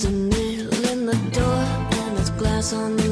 There's a nail in the door and there's glass on the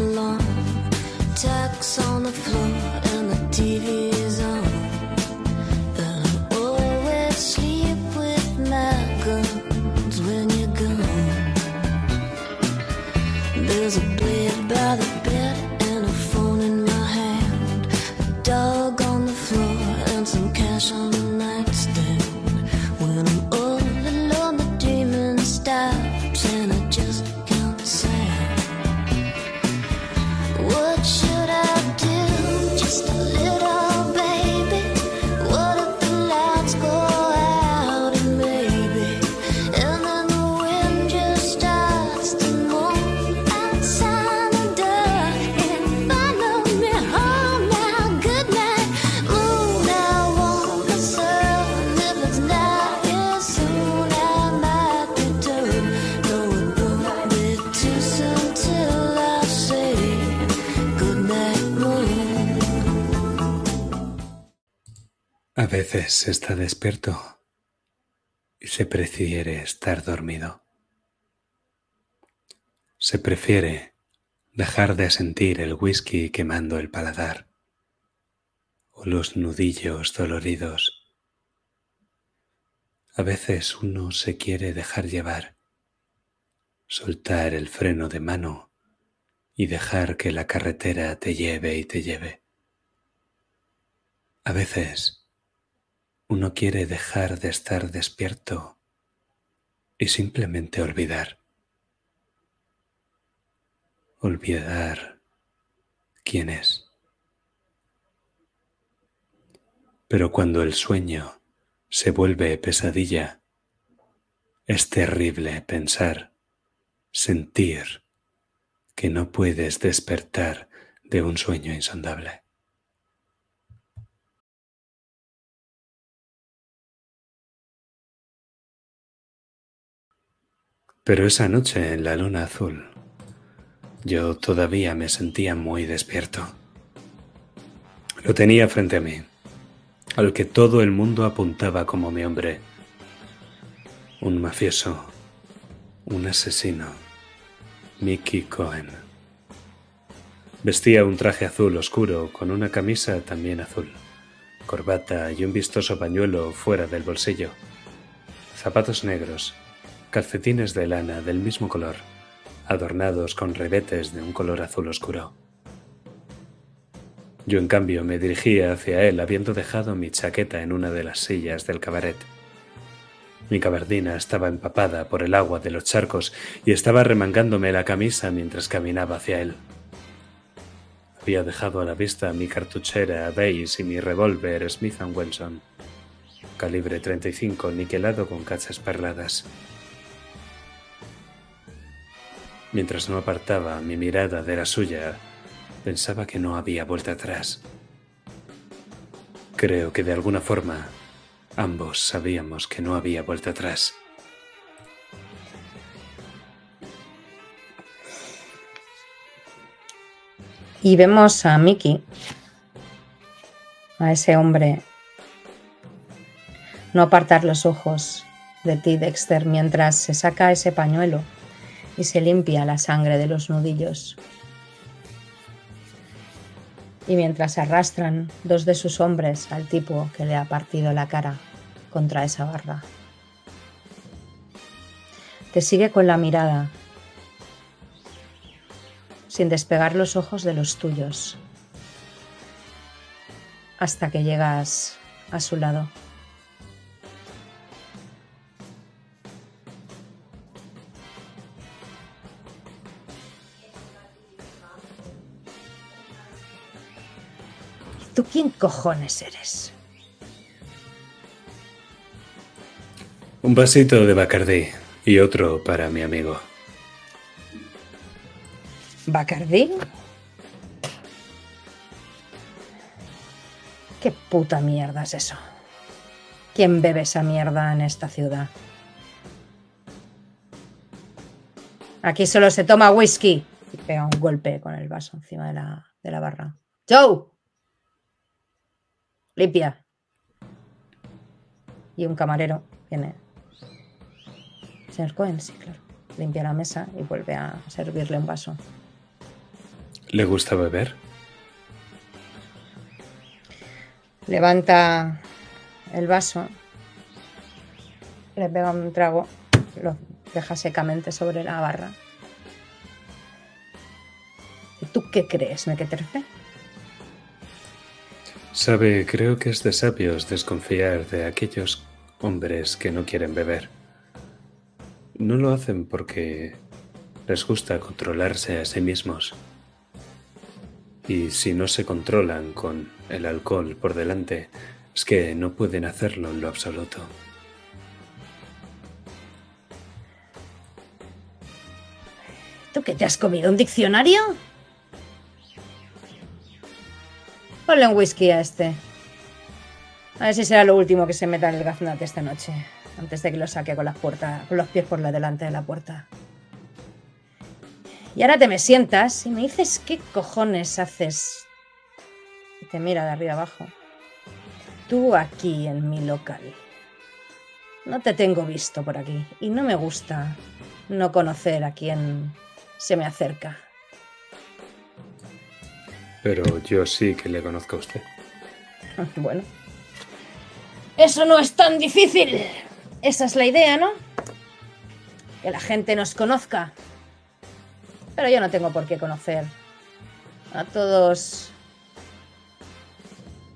A veces está despierto y se prefiere estar dormido. Se prefiere dejar de sentir el whisky quemando el paladar o los nudillos doloridos. A veces uno se quiere dejar llevar, soltar el freno de mano y dejar que la carretera te lleve y te lleve. A veces uno quiere dejar de estar despierto y simplemente olvidar. Olvidar quién es. Pero cuando el sueño se vuelve pesadilla, es terrible pensar, sentir que no puedes despertar de un sueño insondable. Pero esa noche en la luna azul, yo todavía me sentía muy despierto. Lo tenía frente a mí, al que todo el mundo apuntaba como mi hombre. Un mafioso, un asesino, Mickey Cohen. Vestía un traje azul oscuro con una camisa también azul, corbata y un vistoso pañuelo fuera del bolsillo, zapatos negros, calcetines de lana del mismo color, adornados con rebetes de un color azul oscuro. Yo, en cambio, me dirigía hacia él habiendo dejado mi chaqueta en una de las sillas del cabaret. Mi gabardina estaba empapada por el agua de los charcos y estaba remangándome la camisa mientras caminaba hacia él. Había dejado a la vista mi cartuchera beige y mi revólver Smith Wesson, calibre 35 niquelado con cachas perladas. Mientras no apartaba mi mirada de la suya, pensaba que no había vuelta atrás. Creo que de alguna forma ambos sabíamos que no había vuelta atrás. Y vemos a Mickey, a ese hombre, no apartar los ojos de ti, Dexter, mientras se saca ese pañuelo y se limpia la sangre de los nudillos. Y mientras arrastran dos de sus hombres al tipo que le ha partido la cara contra esa barra. Te sigue con la mirada, sin despegar los ojos de los tuyos, hasta que llegas a su lado. ¿Tú quién cojones eres? Un vasito de Bacardí y otro para mi amigo. ¿Bacardí? ¿Qué puta mierda es eso? ¿Quién bebe esa mierda en esta ciudad? Aquí solo se toma whisky. Y pega un golpe con el vaso encima de la, de la barra. ¡Joe! Limpia. Y un camarero viene. Señor Cohen, sí, claro. limpia la mesa y vuelve a servirle un vaso. ¿Le gusta beber? Levanta el vaso, le pega un trago, lo deja secamente sobre la barra. ¿Y tú qué crees, Mequeterfe? Sabe, creo que es de sabios desconfiar de aquellos hombres que no quieren beber. No lo hacen porque les gusta controlarse a sí mismos. Y si no se controlan con el alcohol por delante, es que no pueden hacerlo en lo absoluto. ¿Tú qué te has comido? ¿Un diccionario? Ponle un whisky a este. A ver si será lo último que se meta en el gaznate esta noche. Antes de que lo saque con las puertas, con los pies por la delante de la puerta. Y ahora te me sientas y me dices qué cojones haces. Y te mira de arriba abajo. Tú aquí en mi local. No te tengo visto por aquí. Y no me gusta no conocer a quien se me acerca. Pero yo sí que le conozco a usted. Bueno. Eso no es tan difícil. Esa es la idea, ¿no? Que la gente nos conozca. Pero yo no tengo por qué conocer a todos.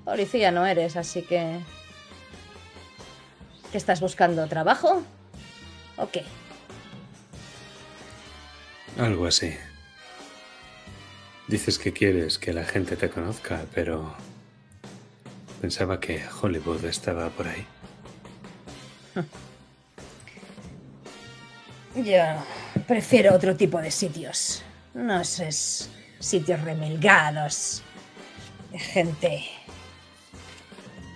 Policía no eres, así que... ¿Qué estás buscando? ¿Trabajo? ¿O qué? Algo así. Dices que quieres que la gente te conozca, pero pensaba que Hollywood estaba por ahí. Yo prefiero otro tipo de sitios. No esos sitios remilgados. De gente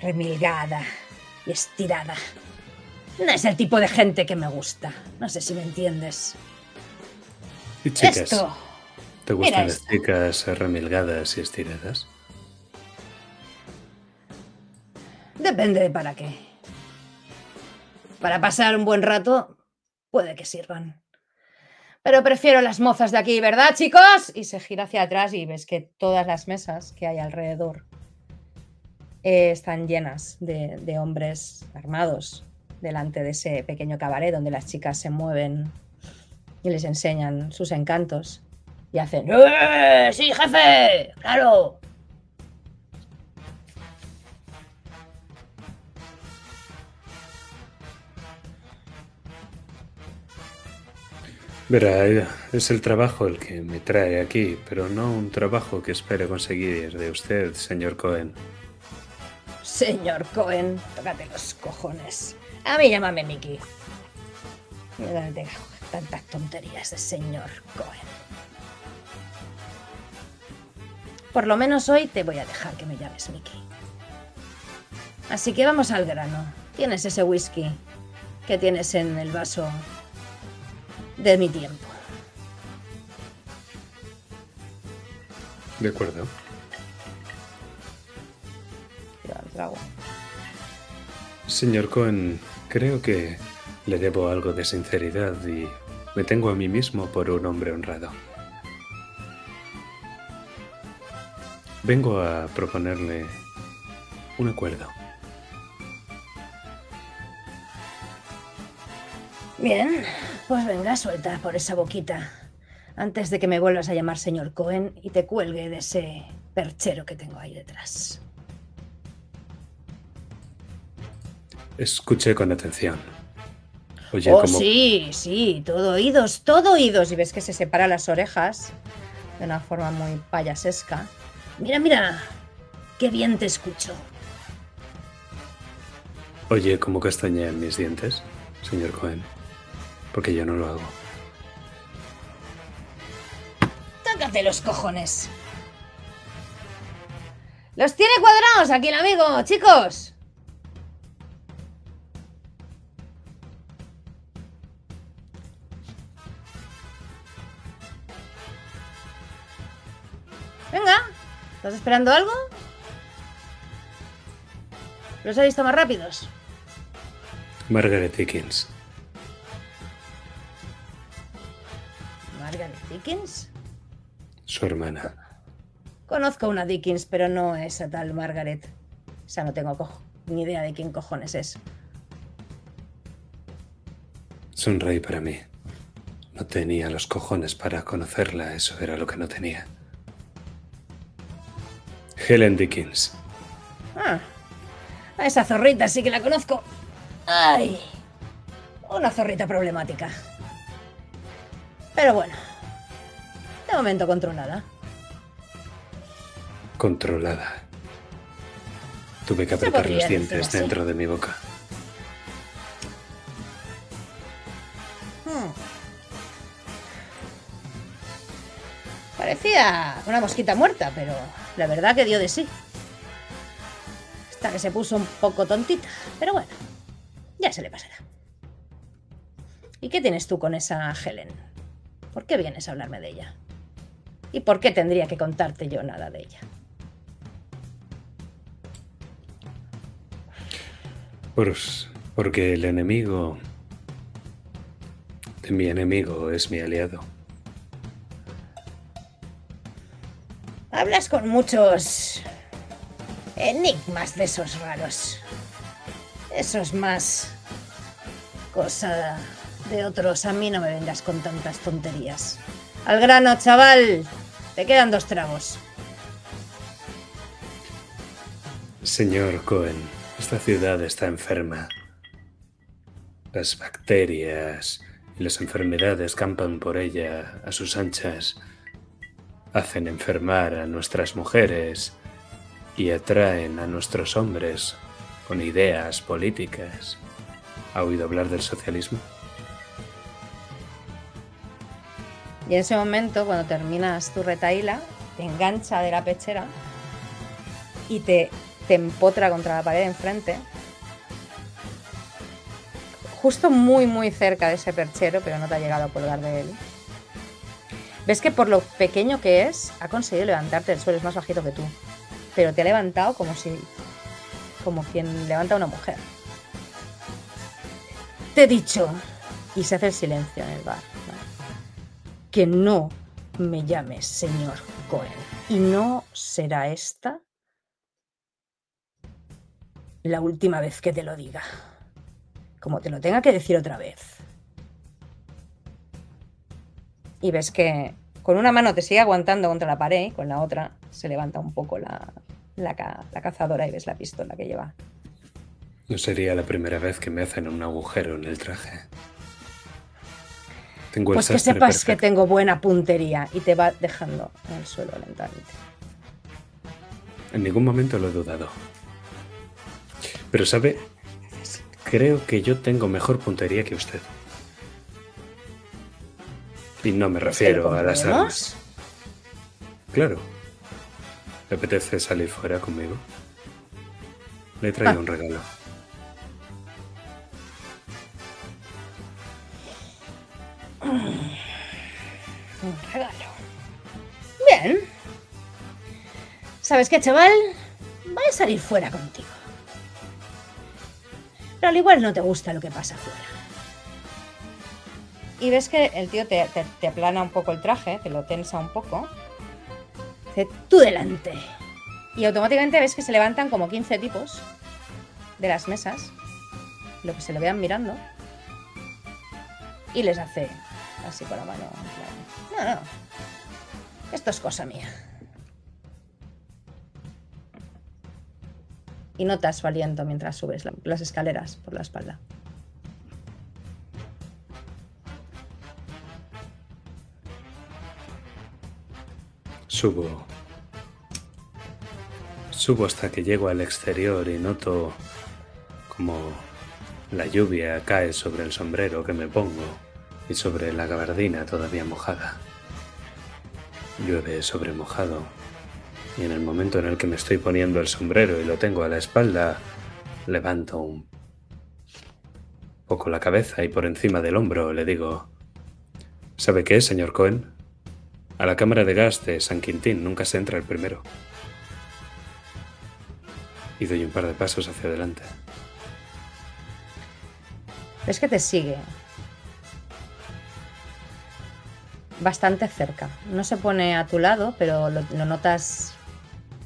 remilgada y estirada. No es el tipo de gente que me gusta. No sé si me entiendes. ¿Y chicas? Esto. ¿Te gustan las chicas remilgadas y estiradas? Depende de para qué. Para pasar un buen rato, puede que sirvan. Pero prefiero las mozas de aquí, ¿verdad, chicos? Y se gira hacia atrás y ves que todas las mesas que hay alrededor eh, están llenas de, de hombres armados delante de ese pequeño cabaret donde las chicas se mueven y les enseñan sus encantos. Y hacen ¡Eh! ¡Sí, jefe! ¡Claro! Verá, es el trabajo el que me trae aquí, pero no un trabajo que espere conseguir de usted, señor Cohen. Señor Cohen, tócate los cojones. A mí llámame Mickey. Tantas tonterías de señor Cohen. Por lo menos hoy te voy a dejar que me llames Mickey. Así que vamos al grano. Tienes ese whisky que tienes en el vaso de mi tiempo. De acuerdo. Tira el trago. Señor Cohen, creo que le debo algo de sinceridad y me tengo a mí mismo por un hombre honrado. Vengo a proponerle un acuerdo. Bien, pues venga, suelta por esa boquita. Antes de que me vuelvas a llamar señor Cohen y te cuelgue de ese perchero que tengo ahí detrás. Escuché con atención. Oye, oh, como sí, sí, todo oídos, todo oídos. Y ves que se separa las orejas de una forma muy payasesca. Mira, mira, qué bien te escucho. oye cómo castañean mis dientes, señor Cohen, porque yo no lo hago. Tócate los cojones. Los tiene cuadrados aquí el amigo, chicos. ¿Estás esperando algo? ¿Los he visto más rápidos? Margaret Dickens. Margaret Dickens? Su hermana. Conozco una Dickens, pero no esa tal Margaret. Esa no tengo cojo- ni idea de quién cojones es. Es un rey para mí. No tenía los cojones para conocerla, eso era lo que no tenía. Helen Dickens. Ah, a esa zorrita sí que la conozco. ¡Ay! Una zorrita problemática. Pero bueno, de momento controlada. Controlada. Tuve que apretar los dientes así. dentro de mi boca. Una mosquita muerta, pero la verdad que dio de sí. Hasta que se puso un poco tontita. Pero bueno, ya se le pasará. ¿Y qué tienes tú con esa Helen? ¿Por qué vienes a hablarme de ella? ¿Y por qué tendría que contarte yo nada de ella? Pues porque el enemigo de mi enemigo es mi aliado. Hablas con muchos enigmas de esos raros. Eso es más cosa de otros. A mí no me vengas con tantas tonterías. Al grano, chaval. Te quedan dos tragos. Señor Cohen, esta ciudad está enferma. Las bacterias y las enfermedades campan por ella a sus anchas. Hacen enfermar a nuestras mujeres y atraen a nuestros hombres con ideas políticas. ¿Ha oído hablar del socialismo? Y en ese momento, cuando terminas tu retaíla, te engancha de la pechera y te, te empotra contra la pared enfrente. Justo muy, muy cerca de ese perchero, pero no te ha llegado a colgar de él. Ves que por lo pequeño que es, ha conseguido levantarte del suelo, es más bajito que tú. Pero te ha levantado como si. como quien levanta a una mujer. Te he dicho. Y se hace el silencio en el bar. que no me llames señor Cohen. Y no será esta la última vez que te lo diga. Como te lo tenga que decir otra vez. Y ves que con una mano te sigue aguantando contra la pared y con la otra se levanta un poco la, la, ca- la cazadora y ves la pistola que lleva. No sería la primera vez que me hacen un agujero en el traje. Tengo el Pues que sepas que perfecto. tengo buena puntería y te va dejando en el suelo lentamente. En ningún momento lo he dudado. Pero sabe, creo que yo tengo mejor puntería que usted. Y no me ¿Quieres que lo refiero a las armas. Claro. ¿Le apetece salir fuera conmigo? Le he traído Ah. un regalo. Un regalo. Bien. ¿Sabes qué, chaval? Voy a salir fuera contigo. Pero al igual no te gusta lo que pasa fuera. Y ves que el tío te, te- te aplana un poco el traje, te lo tensa un poco. Dice, tú delante. Y automáticamente ves que se levantan como 15 tipos de las mesas, lo que se lo vean mirando, y les hace así con la mano. en plan, No, no. Esto es cosa mía. Y notas su aliento mientras subes la- las escaleras por la espalda. Subo. Subo hasta que llego al exterior y noto como la lluvia cae sobre el sombrero que me pongo y sobre la gabardina todavía mojada. Llueve sobre mojado y en el momento en el que me estoy poniendo el sombrero y lo tengo a la espalda, levanto un poco la cabeza y por encima del hombro le digo, ¿sabe qué, señor Cohen? A la cámara de gas de San Quintín nunca se entra el primero. Y doy un par de pasos hacia adelante. Ves que te sigue. bastante cerca. No se pone a tu lado, pero lo, notas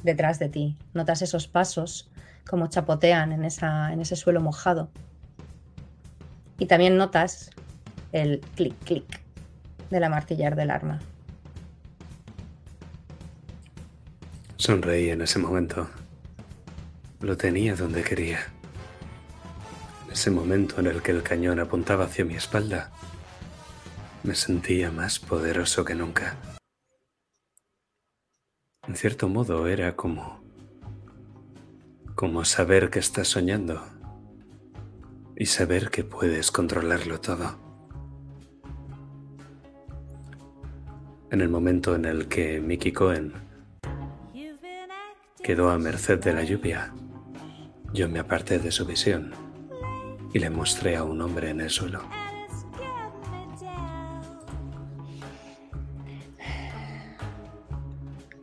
detrás de ti. Notas esos pasos como chapotean en, en ese suelo mojado. Y también notas el clic, clic de la martillar del arma. Sonreí en ese momento. Lo tenía donde quería. En ese momento en el que el cañón apuntaba hacia mi espalda, me sentía más poderoso que nunca. En cierto modo era como... como saber que estás soñando y saber que puedes controlarlo todo. En el momento en el que Mickey Cohen quedó a merced de la lluvia, yo me aparté de su visión y le mostré a un hombre en el suelo.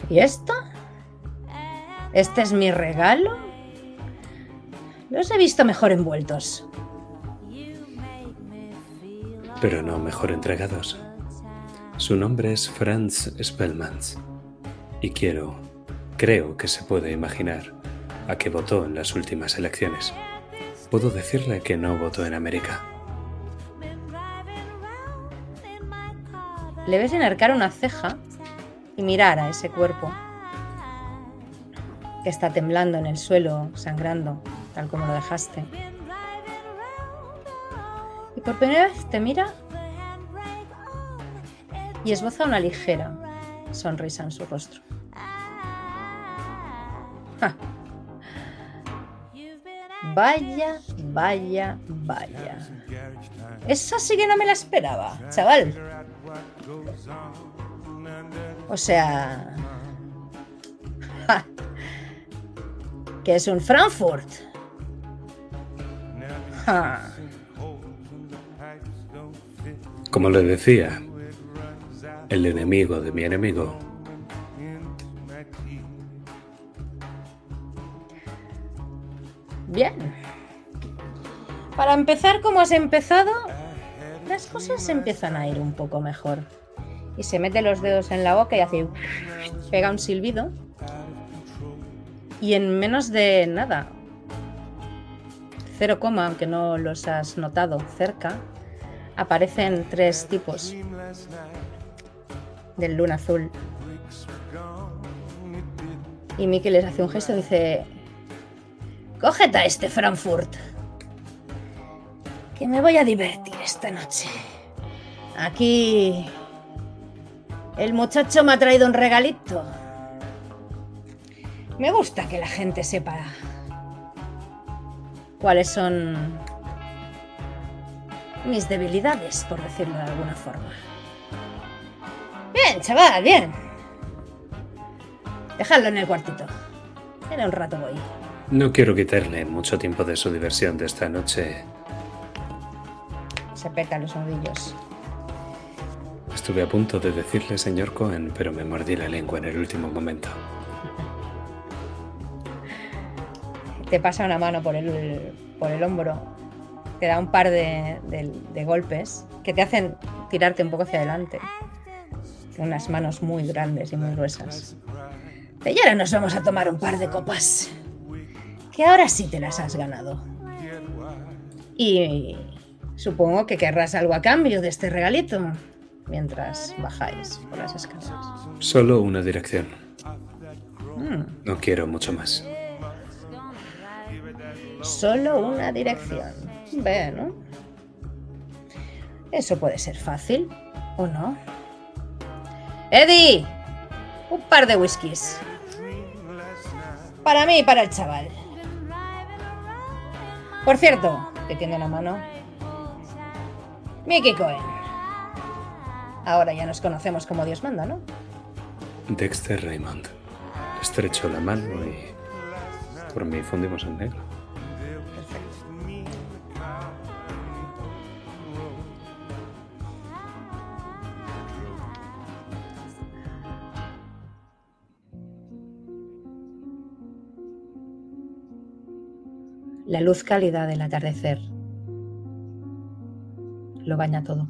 ¿Y esto? ¿Este es mi regalo? Los he visto mejor envueltos. pero no mejor entregados. Su nombre es Franz Spellmans y quiero, creo que se puede imaginar a qué votó en las últimas elecciones. Puedo decirle que no votó en América. Le ves enarcar una ceja y mirar a ese cuerpo que está temblando en el suelo, sangrando, tal como lo dejaste. Y por primera vez te mira y esboza una ligera sonrisa en su rostro. Vaya, vaya, vaya. Esa sí que no me la esperaba, chaval. O sea... que es un Frankfurt. Como le decía, el enemigo de mi enemigo. Bien. Para empezar como has empezado, las cosas empiezan a ir un poco mejor. Y se mete los dedos en la boca y hace... pega un silbido. Y en menos de nada, cero coma, aunque no los has notado cerca, aparecen tres tipos del luna azul. Y Mickey les hace un gesto y dice, cógete a este Frankfurt, que me voy a divertir esta noche. Aquí el muchacho me ha traído un regalito. Me gusta que la gente sepa cuáles son mis debilidades, por decirlo de alguna forma. Bien, chaval, bien. Dejadlo en el cuartito. En un rato voy. No quiero quitarle mucho tiempo de su diversión de esta noche. Se peta los nudillos. Estuve a punto de decirle señor Cohen, pero me mordí la lengua en el último momento. Te pasa una mano por el, por el hombro. Te da un par de, de- de golpes que te hacen tirarte un poco hacia adelante. Tiene unas manos muy grandes y muy gruesas. Y ahora nos vamos a tomar un par de copas. Que ahora sí te las has ganado. Y supongo que querrás algo a cambio de este regalito mientras bajáis por las escaleras. Solo una dirección. Mm, No quiero mucho más. solo una dirección. Bueno. Eso puede ser fácil, ¿o no? Eddie, un par de whiskies. Para mí y para el chaval. Por cierto, te tiende la mano. Mickey Cohen. Ahora ya nos conocemos como Dios manda, ¿no? Dexter Raymond. Estrecho la mano y por mí fundimos en negro. La luz cálida del atardecer lo baña todo.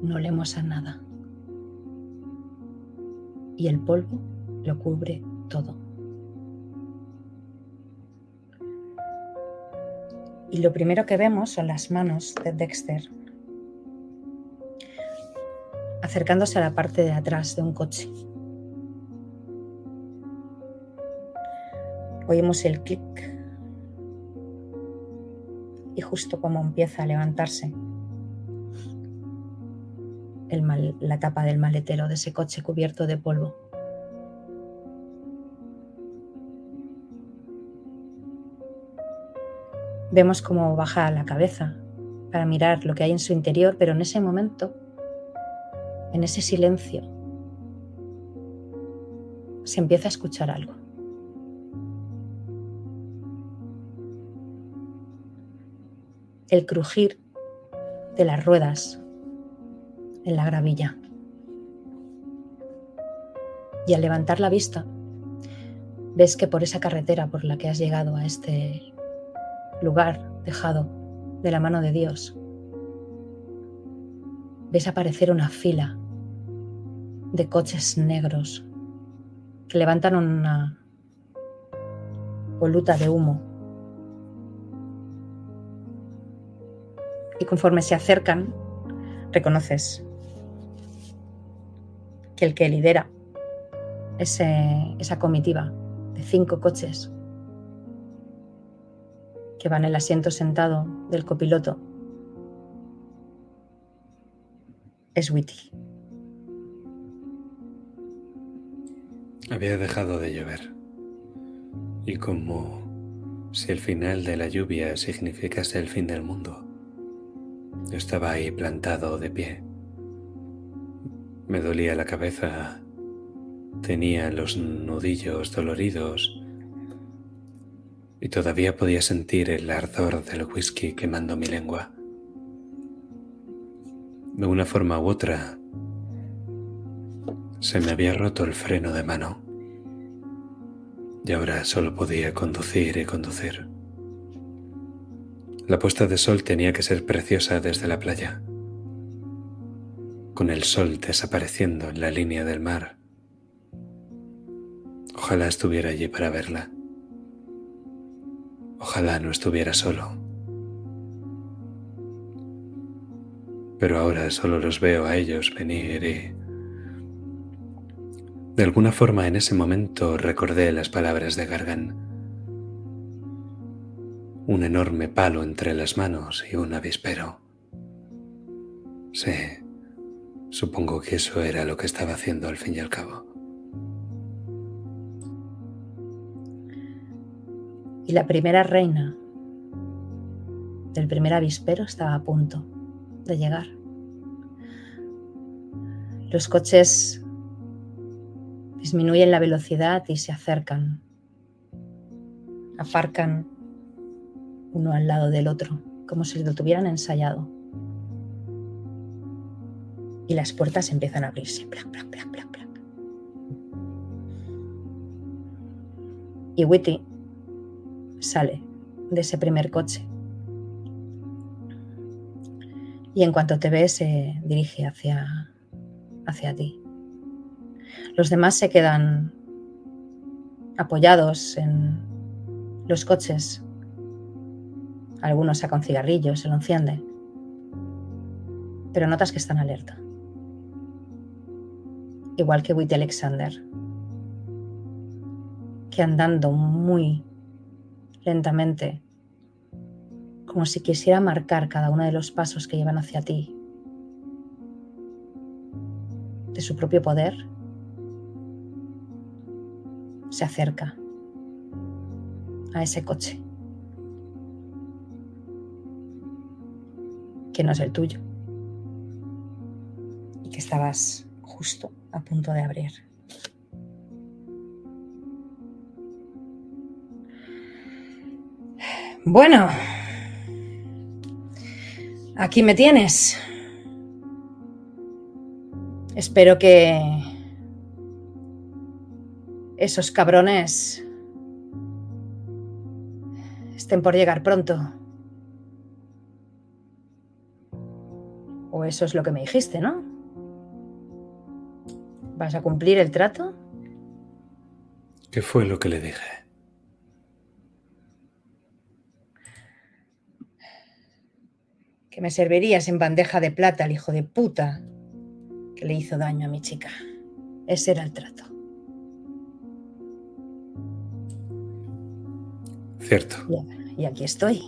no olemos a nada. Y el polvo lo cubre todo. Y lo primero que vemos son las manos de Dexter acercándose a la parte de atrás de un coche. Oímos el clic y justo como empieza a levantarse la tapa del maletero de ese coche cubierto de polvo. Vemos cómo baja la cabeza para mirar lo que hay en su interior, pero en ese momento, en ese silencio, se empieza a escuchar algo. El crujir de las ruedas en la gravilla. Y al levantar la vista, ves que por esa carretera por la que has llegado a este lugar dejado de la mano de Dios, ves aparecer una fila de coches negros que levantan una voluta de humo. Y conforme se acercan, reconoces que el que lidera ese- esa comitiva de cinco coches que van en el asiento sentado del copiloto es Witty. Había dejado de llover. Y como si el final de la lluvia significase el fin del mundo. Estaba ahí plantado de pie. Me dolía la cabeza. Tenía los nudillos doloridos. Y todavía podía sentir el ardor del whisky quemando mi lengua. De una forma u otra, se me había roto el freno de mano y ahora solo podía conducir y conducir. La puesta de sol tenía que ser preciosa desde la playa, con el sol desapareciendo en la línea del mar. Ojalá estuviera allí para verla. Ojalá no estuviera solo. Pero ahora solo los veo a ellos venir y... De alguna forma en ese momento recordé las palabras de Gargan. Un enorme palo entre las manos y un avispero. Sí, supongo que eso era lo que estaba haciendo al fin y al cabo. Y la primera reina del primer avispero estaba a punto de llegar. Los coches disminuyen la velocidad y se acercan. Aparcan uno al lado del otro, como si lo tuvieran ensayado. Y las puertas empiezan a abrirse. Plac, plac, plac, plac, plac. Y Witty sale de ese primer coche. Y en cuanto te ve, se dirige hacia, hacia ti. Los demás se quedan apoyados en los coches. Algunos sacan cigarrillos, se lo enciende. Pero notas que están alerta. Igual que Witty Alexander, que andando muy lentamente, como si quisiera marcar cada uno de los pasos que llevan hacia ti, de su propio poder, se acerca a ese coche, que no es el tuyo, y que estabas justo a punto de abrir. Bueno, aquí me tienes. Espero que esos cabrones estén por llegar pronto. O eso es lo que me dijiste, ¿no? ¿Vas a cumplir el trato? ¿Qué fue lo que le dije? Que me servirías en bandeja de plata al hijo de puta que le hizo daño a mi chica. Ese era el trato. Cierto. Y- Y aquí estoy.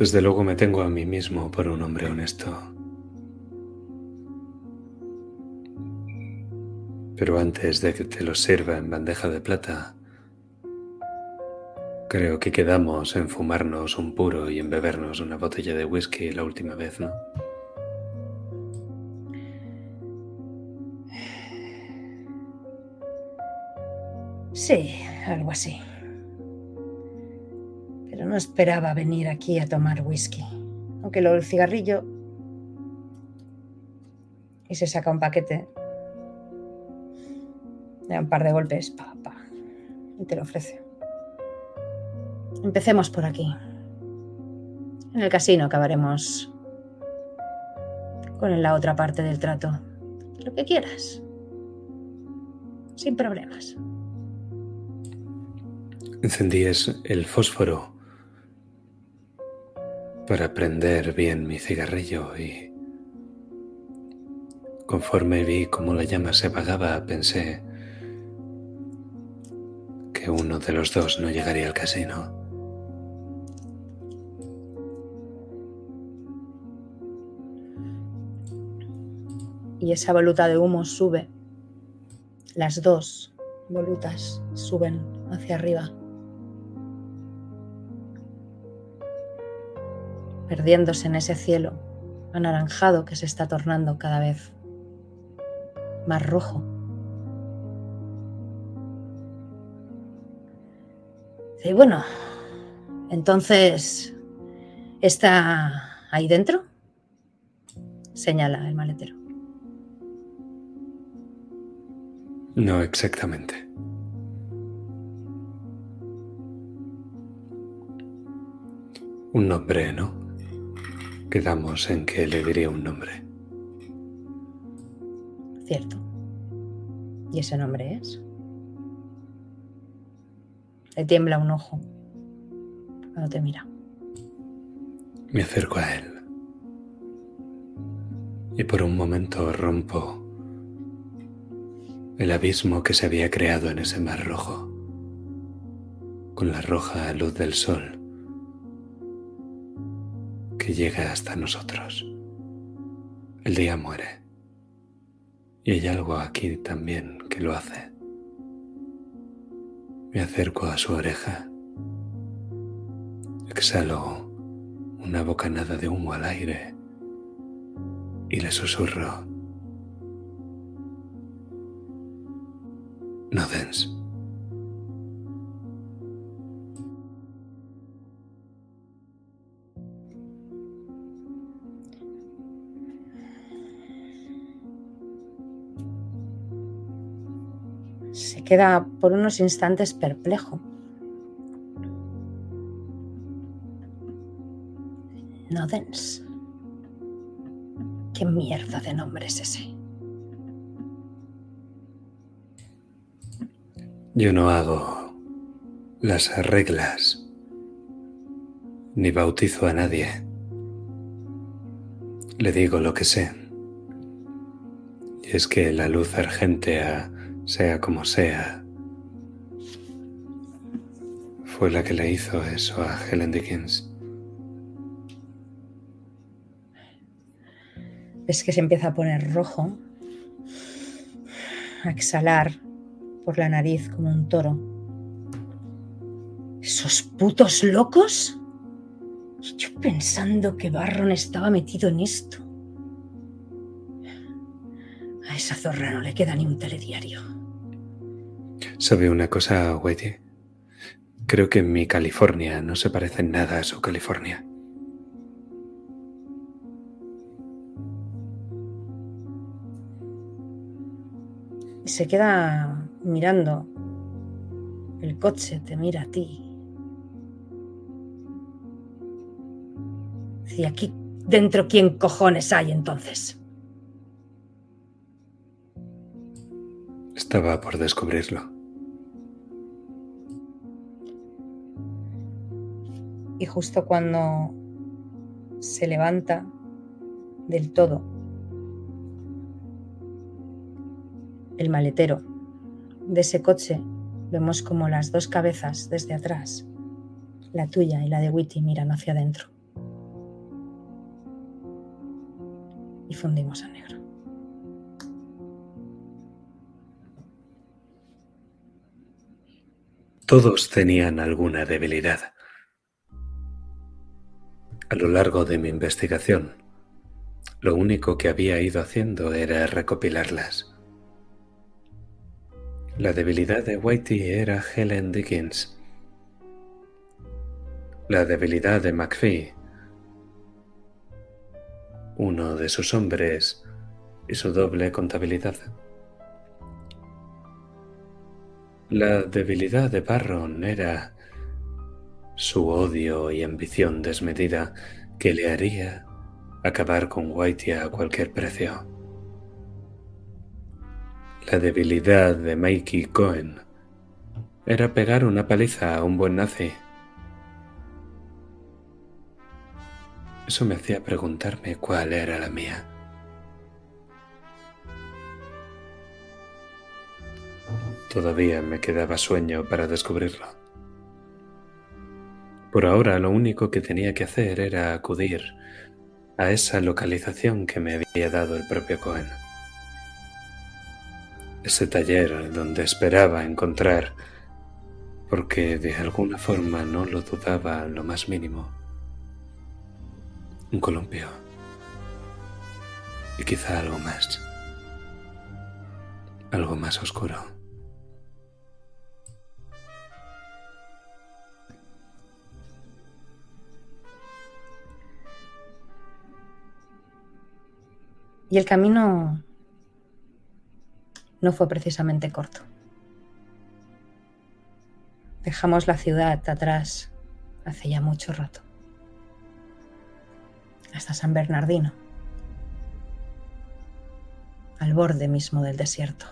Desde luego me tengo a mí mismo por un hombre honesto. Pero antes de que te lo sirva en bandeja de plata, creo que quedamos en fumarnos un puro y en bebernos una botella de whisky la última vez, ¿no? Sí, algo así. Pero no esperaba venir aquí a tomar whisky. Aunque lo del cigarrillo... Y se saca un paquete. Le da un par de golpes. Pa, y te lo ofrece. Empecemos por aquí. En el casino acabaremos con la otra parte del trato. Lo que quieras. Sin problemas. Encendíes el fósforo para prender bien mi cigarrillo y conforme vi cómo la llama se apagaba pensé que uno de los dos no llegaría al casino. y esa voluta de humo sube. Las dos volutas suben hacia arriba, perdiéndose en ese cielo anaranjado que se está tornando cada vez más rojo. Y bueno, entonces, ¿está ahí dentro? Señala el maletero. No exactamente. Un nombre, ¿no? Quedamos en que le diría un nombre. Cierto. ¿Y ese nombre es? Le tiembla un ojo cuando te mira. Me acerco a él. Y por un momento rompo el abismo que se había creado en ese mar rojo, con la roja luz del sol que llega hasta nosotros. El día muere. Y hay algo aquí también que lo hace. Me acerco a su oreja. Exhalo una bocanada de humo al aire y le susurro. Nodens. Se queda por unos instantes perplejo. Nodens. ¿Qué mierda de nombre es ese? Yo no hago las reglas ni bautizo a nadie. Le digo lo que sé. Y es que la luz argentea, sea como sea, fue la que le hizo eso a Helen Dickens. Ves que se empieza a poner rojo, a exhalar por la nariz como un toro. ¿Esos putos locos? Y Yo pensando que Barron estaba metido en esto. A esa zorra no le queda ni un telediario. ¿Sabe una cosa, Whitey? Creo que mi California no se parece en nada a su California. Se queda mirando. El coche te mira a ti. ¿Y aquí Dentro, ¿quién cojones hay entonces? Estaba por descubrirlo. Y justo cuando se levanta del todo el maletero de ese coche, vemos como las dos cabezas desde atrás, la tuya y la de Witty, miran hacia adentro. Y fundimos a negro. Todos tenían alguna debilidad. A lo largo de mi investigación, lo único que había ido haciendo era recopilarlas. La debilidad de Whitey era Helen Dickens. La debilidad de McPhee, uno de sus hombres y su doble contabilidad. La debilidad de Barron era su odio y ambición desmedida que le haría acabar con Whitey a cualquier precio. La debilidad de Mikey Cohen era pegar una paliza a un buen nazi. Eso me hacía preguntarme cuál era la mía. Todavía me quedaba sueño para descubrirlo. Por ahora lo único que tenía que hacer era acudir a esa localización que me había dado el propio Cohen. Ese taller donde esperaba encontrar, porque de alguna forma no lo dudaba lo más mínimo, un columpio y quizá algo más, algo más oscuro. Y el camino no fue precisamente corto. Dejamos la ciudad atrás hace ya mucho rato. Hasta San Bernardino. Al borde mismo del desierto.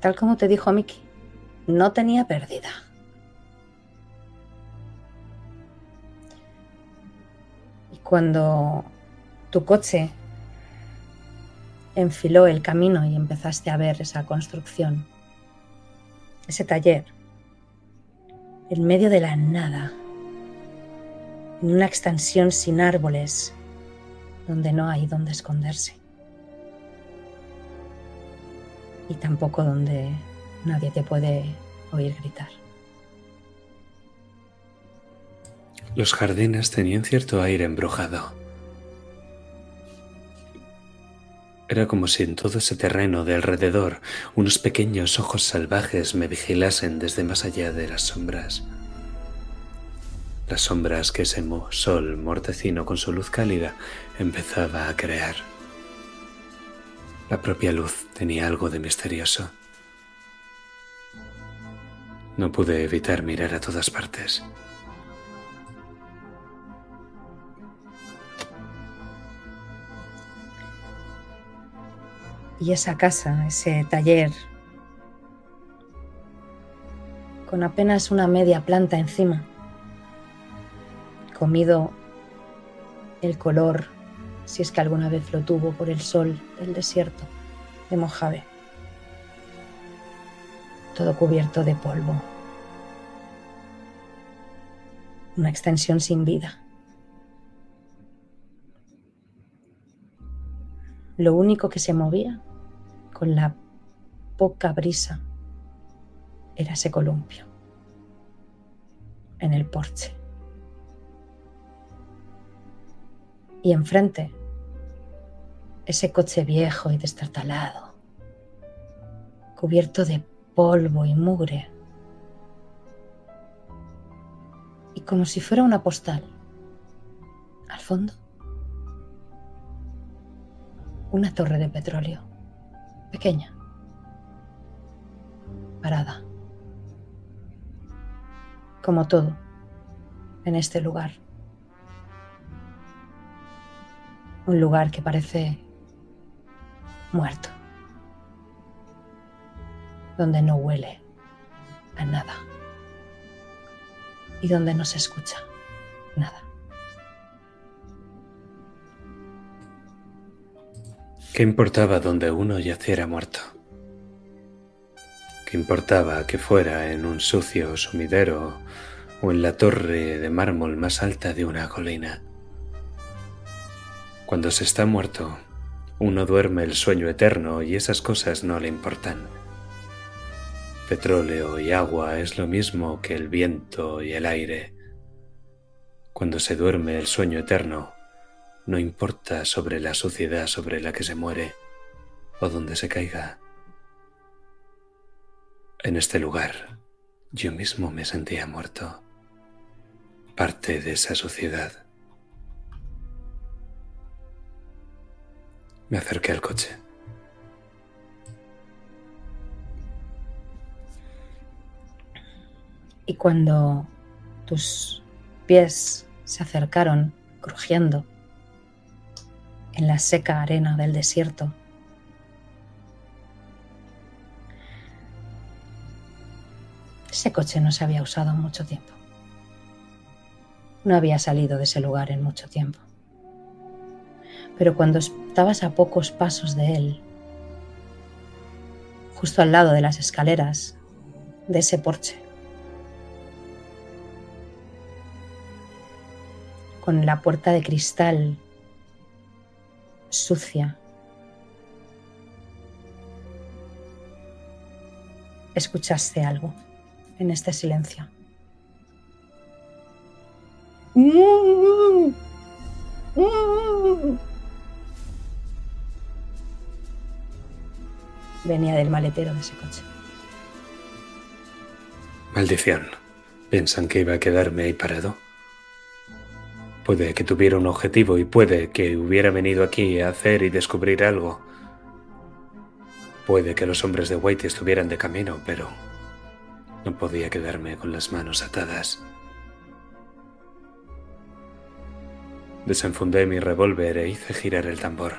Tal como te dijo Mickey, no tenía pérdida. Y cuando tu coche enfiló el camino y empezaste a ver esa construcción, ese taller, en medio de la nada, en una extensión sin árboles, donde no hay donde esconderse. Y tampoco donde nadie te puede oír gritar. Los jardines tenían cierto aire embrujado. Era como si en todo ese terreno de alrededor unos pequeños ojos salvajes me vigilasen desde más allá de las sombras. Las sombras que ese sol mortecino con su luz cálida empezaba a crear. La propia luz tenía algo de misterioso. No pude evitar mirar a todas partes. Y esa casa, ese taller, con apenas una media planta encima, comido el color, si es que alguna vez lo tuvo por el sol del desierto de Mojave, todo cubierto de polvo, una extensión sin vida. Lo único que se movía con la poca brisa era ese columpio en el porche. Y enfrente, ese coche viejo y destartalado, cubierto de polvo y mugre. Y como si fuera una postal, al fondo, una torre de petróleo, pequeña, parada, como todo en este lugar. Un lugar que parece muerto. Donde no huele a nada. Y donde no se escucha nada. ¿Qué importaba donde uno yaciera muerto? ¿Qué importaba que fuera en un sucio sumidero o en la torre de mármol más alta de una colina? Cuando se está muerto, uno duerme el sueño eterno y esas cosas no le importan. Petróleo y agua es lo mismo que el viento y el aire. Cuando se duerme el sueño eterno, no importa sobre la suciedad sobre la que se muere o donde se caiga. En este lugar yo mismo me sentía muerto, parte de esa suciedad. Me acerqué al coche. Y cuando tus pies se acercaron crujiendo en la seca arena del desierto, ese coche no se había usado mucho tiempo. No había salido de ese lugar en mucho tiempo. Pero cuando estabas a pocos pasos de él, justo al lado de las escaleras de ese porche, con la puerta de cristal sucia. Escuchaste algo en este silencio. Venía del maletero de ese coche. Maldición. ¿Piensan que iba a quedarme ahí parado? Puede que tuviera un objetivo y puede que hubiera venido aquí a hacer y descubrir algo. Puede que los hombres de White estuvieran de camino, pero no podía quedarme con las manos atadas. Desenfundé mi revólver e hice girar el tambor.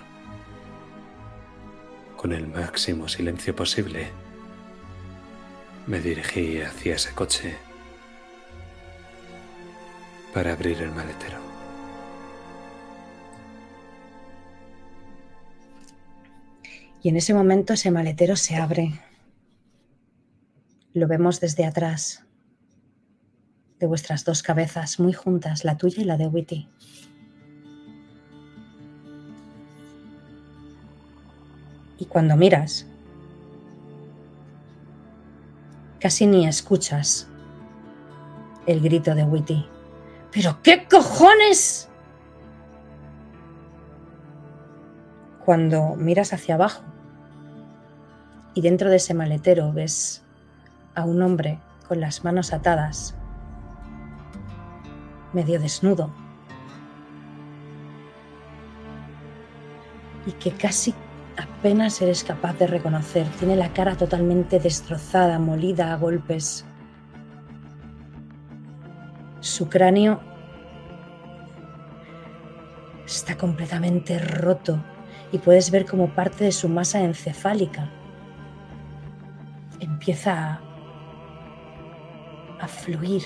Con el máximo silencio posible, me dirigí hacia ese coche para abrir el maletero. Y en ese momento ese maletero se abre. Lo vemos desde atrás, de vuestras dos cabezas muy juntas, la tuya y la de Witty. Y cuando miras, casi ni escuchas el grito de Witty. ¿Pero qué cojones? Cuando miras hacia abajo y dentro de ese maletero ves a un hombre con las manos atadas, medio desnudo, y que casi apenas eres capaz de reconocer. Tiene la cara totalmente destrozada, molida a golpes. Su cráneo está completamente roto y puedes ver como parte de su masa encefálica empieza a, fluir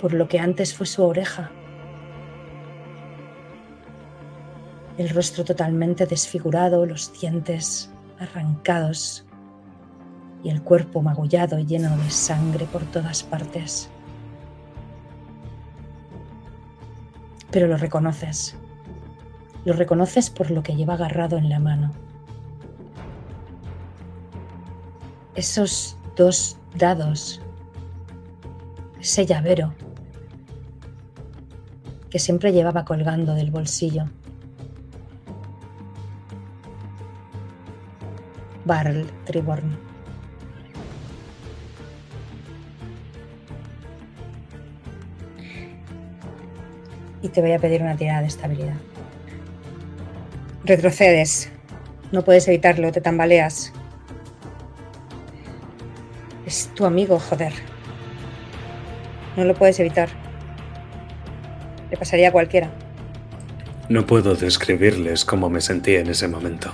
por lo que antes fue su oreja. El rostro totalmente desfigurado, los dientes arrancados y el cuerpo magullado lleno de sangre por todas partes. Pero lo reconoces. Lo reconoces por lo que lleva agarrado en la mano. Esos dos dados, ese llavero que siempre llevaba colgando del bolsillo. Barl Triborn. Y te voy a pedir una tirada de estabilidad. Retrocedes. No puedes evitarlo, te tambaleas. Es tu amigo, joder. No lo puedes evitar. Le pasaría a cualquiera. No puedo describirles cómo me sentía en ese momento.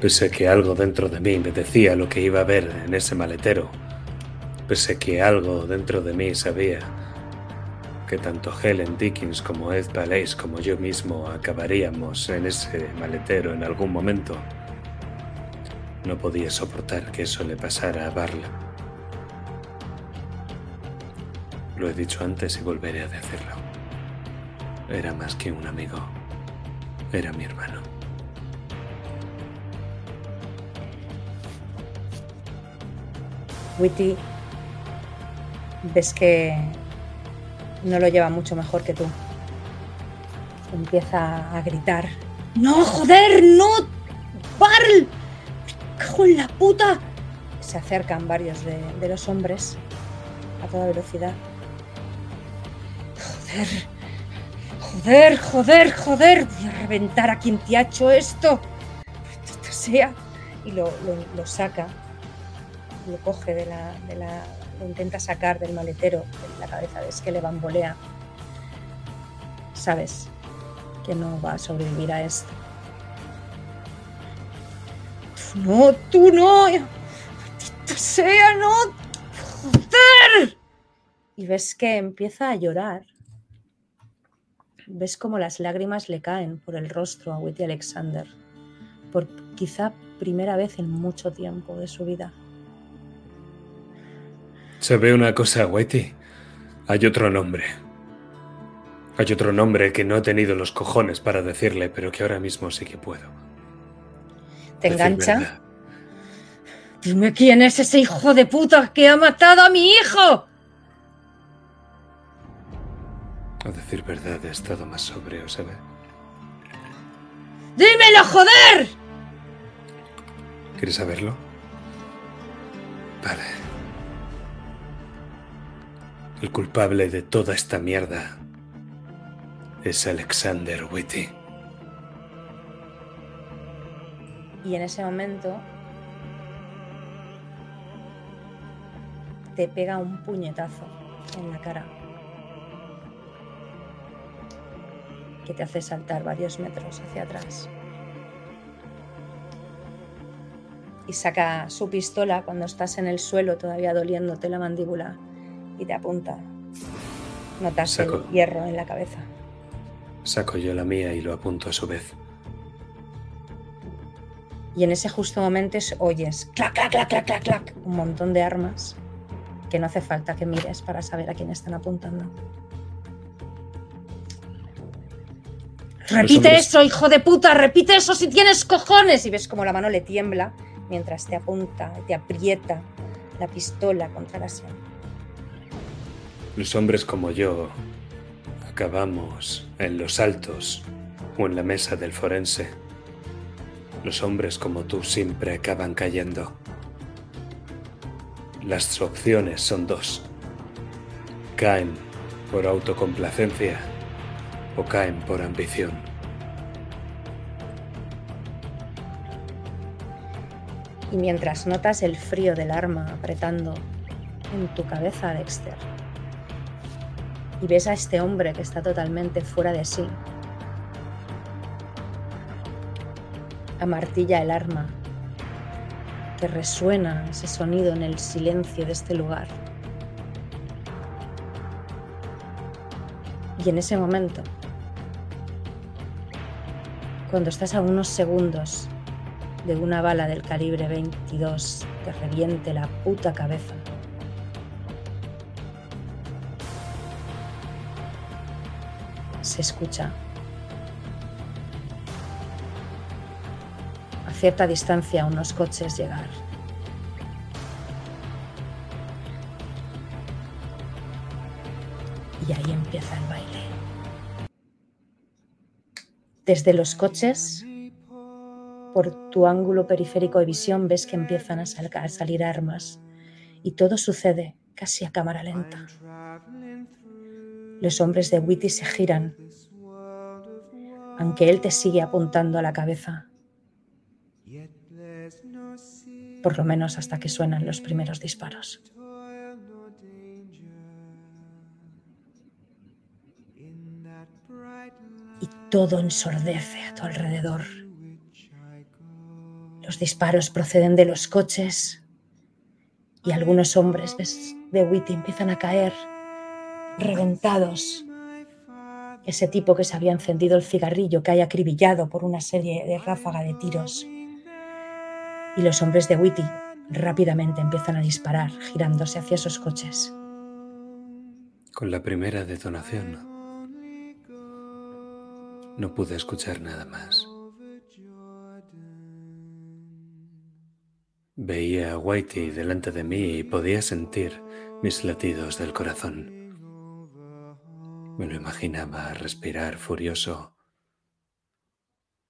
Pese que algo dentro de mí me decía lo que iba a ver en ese maletero, pese que algo dentro de mí sabía que tanto Helen Dickens como Ed Palais como yo mismo acabaríamos en ese maletero en algún momento, no podía soportar que eso le pasara a Barla. Lo he dicho antes y volveré a decirlo. Era más que un amigo. Era mi hermano. Witty, ves que no lo lleva mucho mejor que tú. Empieza a gritar. ¡No, joder! ¡No! ¡Barl! ¡Cago en la puta! Se acercan varios de, los hombres a toda velocidad. Joder. Joder, joder, joder. Voy a reventar a quien te ha hecho esto. Sea. Y lo saca. Lo coge de la, de la. Lo intenta sacar del maletero de la cabeza. Ves que le bambolea. Sabes que no va a sobrevivir a esto. No, tú no. Sea, no. Joder. Y ves que empieza a llorar ves como las lágrimas le caen por el rostro a Whitty Alexander, por quizá primera vez en mucho tiempo de su vida. ¿Sabe una cosa, Whitey? Hay otro nombre. Hay otro nombre que no he tenido los cojones para decirle, pero que ahora mismo sí que puedo. ¿Te Decir engancha? Dime quién es ese hijo de puta que ha matado a mi hijo. A decir verdad, he estado más sobrio, ¿sabe? ¡Dímelo, joder! ¿Quieres saberlo? Vale. El culpable de toda esta mierda es Alexander Whitty. Y en ese momento te pega un puñetazo en la cara que te hace saltar varios metros hacia atrás. Y saca su pistola cuando estás en el suelo todavía doliéndote la mandíbula y te apunta. Notas Saco. el hierro en la cabeza. Saco yo la mía y lo apunto a su vez. Y en ese justo momento es- oyes clac, clac, clac, clac, clac, clac, un montón de armas que no hace falta que mires para saber a quién están apuntando. Repite hombres- eso, hijo de puta, repite eso si tienes cojones. Y ves como la mano le tiembla mientras te apunta, te aprieta la pistola contra la sien. Los hombres como yo acabamos en los altos o en la mesa del forense. Los hombres como tú siempre acaban cayendo. Las opciones son dos. Caen por autocomplacencia o caen por ambición. Y mientras notas el frío del arma apretando en tu cabeza, Dexter, y ves a este hombre que está totalmente fuera de sí, amartilla el arma, que resuena ese sonido en el silencio de este lugar. Y en ese momento, cuando estás a unos segundos de una bala del calibre 22 que reviente la puta cabeza. Se escucha cierta distancia unos coches llegar. Y ahí empieza el baile. Desde los coches por tu ángulo periférico de visión ves que empiezan a, a salir armas y todo sucede casi a cámara lenta. Los hombres de Witty se giran, aunque él te sigue apuntando a la cabeza, por lo menos hasta que suenan los primeros disparos. y todo ensordece a tu alrededor. Los disparos proceden de los coches y algunos hombres de Witty empiezan a caer reventados. Ese tipo que se había encendido el cigarrillo cae acribillado por una serie de ráfaga de tiros. Y los hombres de Witty rápidamente empiezan a disparar, girándose hacia esos coches. Con la primera detonación no pude escuchar nada más. Veía a Whitey delante de mí y podía sentir mis latidos del corazón. Me lo imaginaba respirar furioso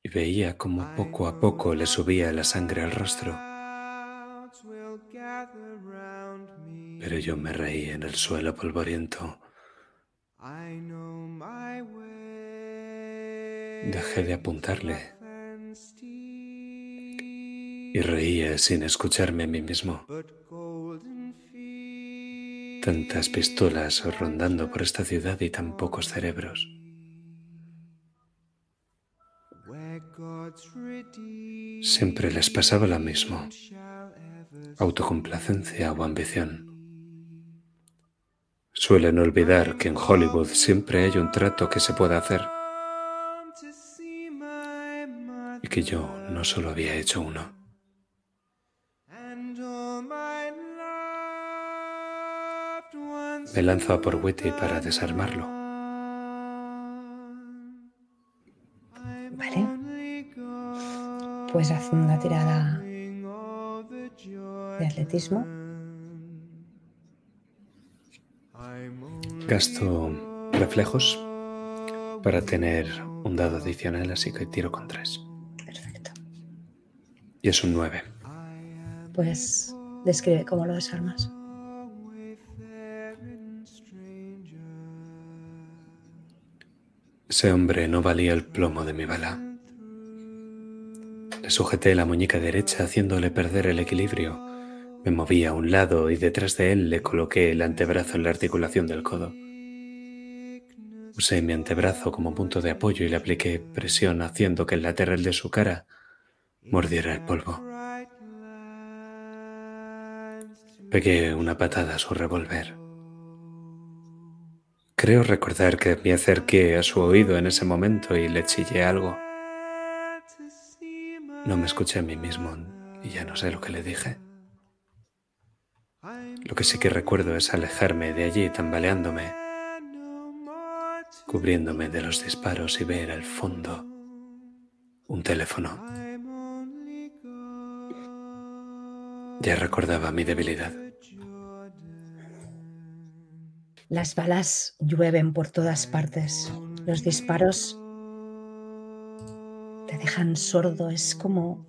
y veía como poco a poco le subía la sangre al rostro. Pero yo me reí en el suelo polvoriento. Dejé de apuntarle y reía sin escucharme a mí mismo. Tantas pistolas rondando por esta ciudad y tan pocos cerebros. Siempre les pasaba lo mismo, autocomplacencia o ambición. Suelen olvidar que en Hollywood siempre hay un trato que se puede hacer y que yo no solo había hecho uno. Me lanzo a por Witty para desarmarlo. Vale. Pues haz una tirada de atletismo. Gasto reflejos para tener un dado adicional, así que tiro con tres. Perfecto. Y es un 9. Pues describe cómo lo desarmas. Ese hombre no valía el plomo de mi bala. Le sujeté la muñeca derecha haciéndole perder el equilibrio. Me moví a un lado y detrás de él le coloqué el antebrazo en la articulación del codo. Usé mi antebrazo como punto de apoyo y le apliqué presión haciendo que el lateral de su cara mordiera el polvo. Pegué una patada a su revólver. Creo recordar que me acerqué a su oído en ese momento y le chillé algo. No me escuché a mí mismo y ya no sé lo que le dije. Lo que sí que recuerdo es alejarme de allí tambaleándome, cubriéndome de los disparos y ver al fondo un teléfono. Ya recordaba mi debilidad. Las balas llueven por todas partes. Los disparos te dejan sordo. Es como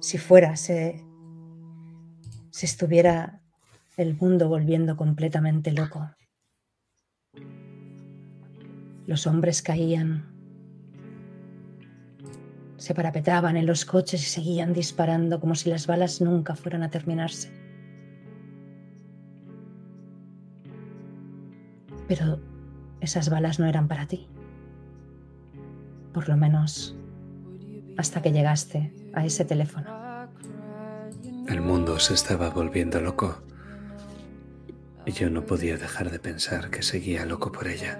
si fuera, se, se estuviera el mundo volviendo completamente loco. Los hombres caían, se parapetaban en los coches y seguían disparando como si las balas nunca fueran a terminarse. Pero esas balas no eran para ti. Por lo menos hasta que llegaste a ese teléfono. El mundo se estaba volviendo loco y yo no podía dejar de pensar que seguía loco por ella.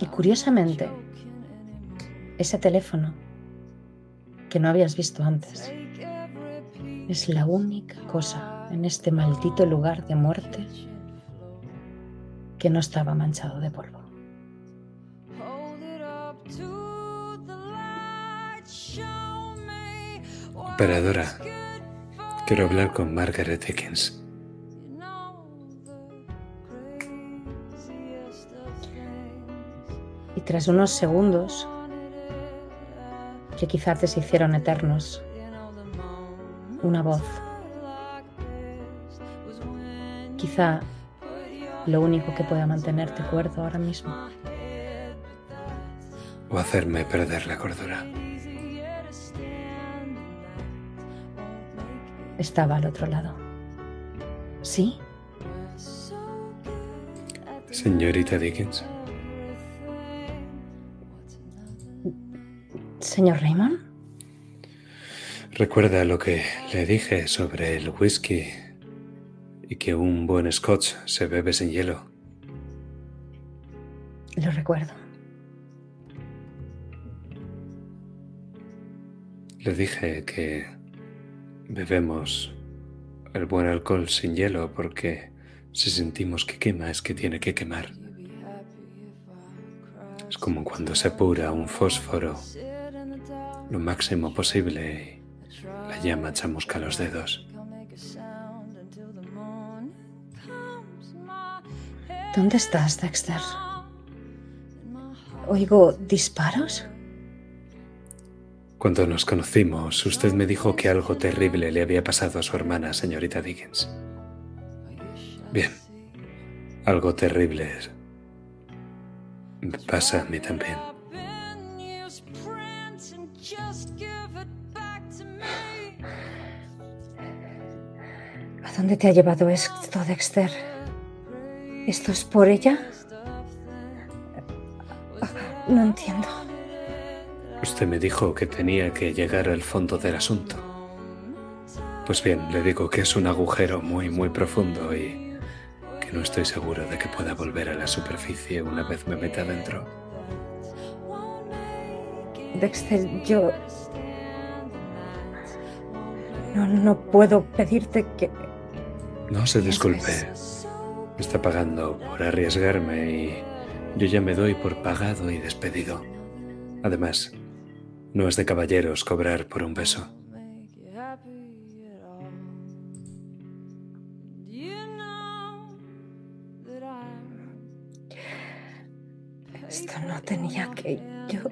Y curiosamente, ese teléfono que no habías visto antes es la única cosa en este maldito lugar de muerte que no estaba manchado de polvo. Operadora, quiero hablar con Margaret Higgins. Y tras unos segundos, que quizás te se hicieron eternos, una voz. Quizá lo único que pueda mantenerte cuerdo ahora mismo. o hacerme perder la cordura. Estaba al otro lado. ¿Sí? Señorita Dickens, Señor Raymond, recuerda lo que le dije sobre el whisky y que un buen scotch se bebe sin hielo. lo recuerdo. Le dije que bebemos el buen alcohol sin hielo porque si sentimos que quema es que tiene que quemar. Es como cuando se apura un fósforo lo máximo posible y la llama chamusca los dedos. ¿Dónde estás, Dexter? Oigo disparos. Cuando nos conocimos, usted me dijo que algo terrible le había pasado a su hermana, señorita Dickens. Bien, algo terrible pasa a mí también. Dónde te ha llevado esto, Dexter? ¿Esto es por ella? No entiendo. Usted me dijo que tenía que llegar al fondo del asunto. Pues bien, le digo que es un agujero muy, muy profundo y que no estoy seguro de que pueda volver a la superficie una vez me meta dentro. Dexter, yo... No, no puedo pedirte que... No se disculpe. Me está pagando por arriesgarme y yo ya me doy por pagado y despedido. Además, no es de caballeros cobrar por un beso. Esto no tenía que... Yo...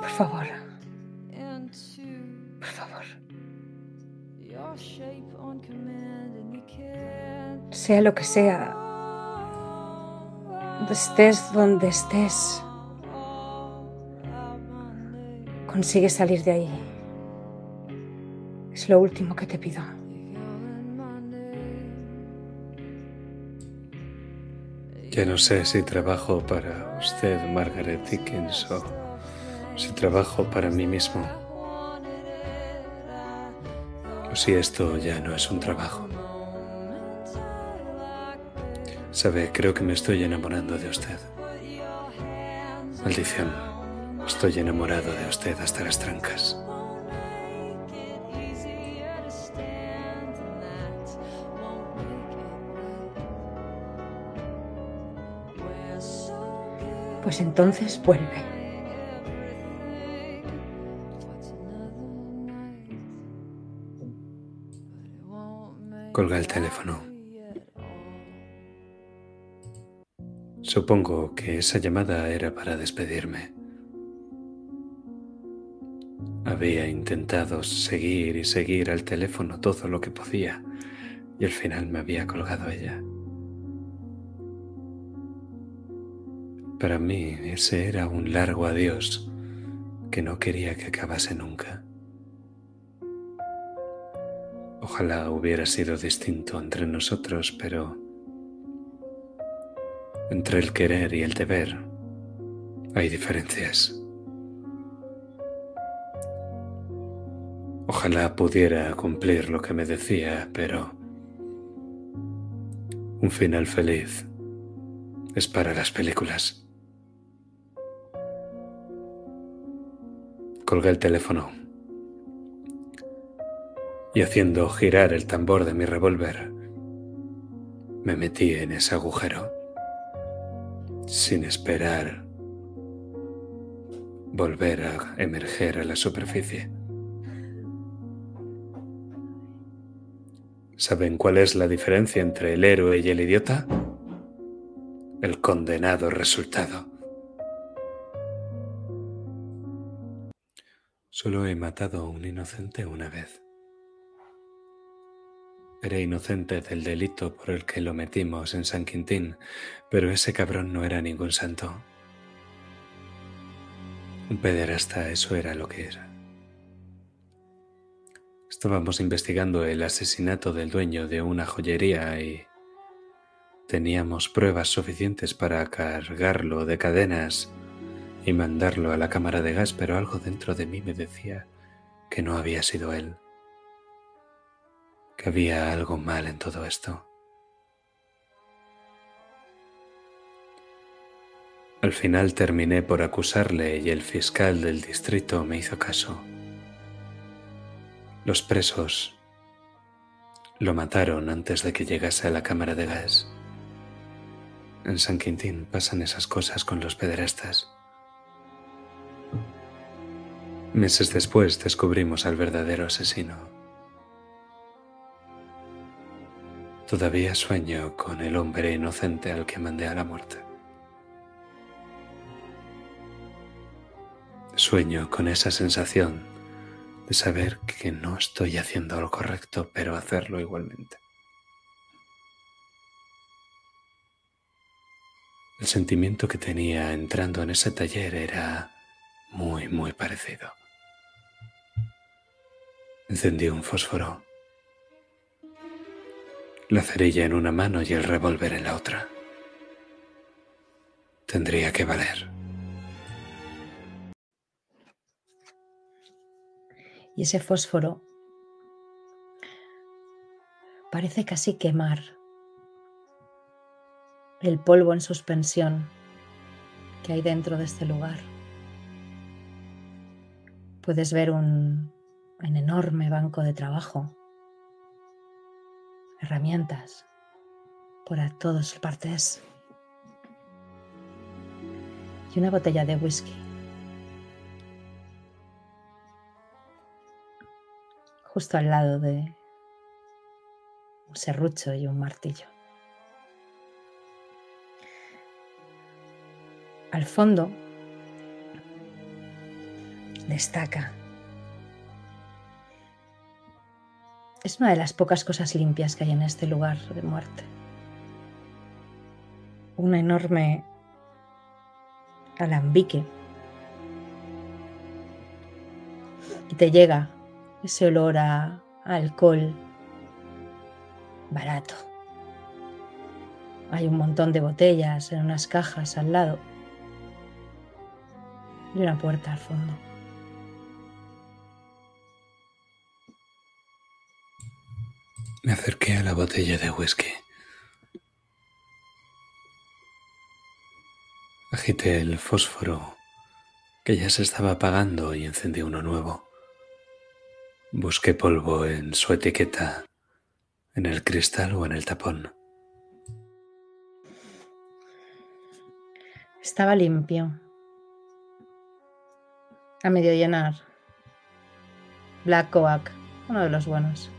Por favor, Sea lo que sea, estés donde estés, consigue salir de ahí. Es lo último que te pido. Ya no sé si trabajo para usted, Margaret Dickens, o si trabajo para mí mismo. O si esto ya no es un trabajo. Sabe, creo que me estoy enamorando de usted. Maldición, estoy enamorado de usted hasta las trancas. Pues entonces vuelve. Colga el teléfono. Supongo que esa llamada era para despedirme. Había intentado seguir y seguir al teléfono todo lo que podía y al final me había colgado ella. Para mí ese era un largo adiós que no quería que acabase nunca. Ojalá hubiera sido distinto entre nosotros, pero entre el querer y el deber hay diferencias. Ojalá pudiera cumplir lo que me decía, pero un final feliz es para las películas. Colgué el teléfono y haciendo girar el tambor de mi revólver, me metí en ese agujero sin esperar volver a emerger a la superficie. ¿Saben cuál es la diferencia entre el héroe y el idiota? El condenado resultado. Solo he matado a un inocente una vez. Era inocente del delito por el que lo metimos en San Quintín, pero ese cabrón no era ningún santo. Un pederasta, eso era lo que era. Estábamos investigando el asesinato del dueño de una joyería y teníamos pruebas suficientes para cargarlo de cadenas y mandarlo a la cámara de gas, pero algo dentro de mí me decía que no había sido él, que había algo mal en todo esto. Al final terminé por acusarle y el fiscal del distrito me hizo caso. Los presos lo mataron antes de que llegase a la cámara de gas. En San Quintín pasan esas cosas con los pederastas. Meses después descubrimos al verdadero asesino. Todavía sueño con el hombre inocente al que mandé a la muerte. Sueño con esa sensación de saber que no estoy haciendo lo correcto, pero hacerlo igualmente. El sentimiento que tenía entrando en ese taller era muy, muy parecido. Encendí un fósforo, la cerilla en una mano y el revólver en la otra. Tendría que valer. Y ese fósforo parece casi quemar el polvo en suspensión que hay dentro de este lugar. Puedes ver un, un enorme banco de trabajo, herramientas por a todas partes y una botella de whisky. Justo al lado de un serrucho y un martillo. Al fondo destaca. Es una de las pocas cosas limpias que hay en este lugar de muerte. Un enorme alambique. Y te llega ese olor a alcohol barato. Hay un montón de botellas en unas cajas al lado y una puerta al fondo. Me acerqué a la botella de whisky. Agité el fósforo que ya se estaba apagando y encendí uno nuevo. Busqué polvo en su etiqueta, en el cristal o en el tapón. Estaba limpio. A medio llenar. Black Coac, uno de los buenos.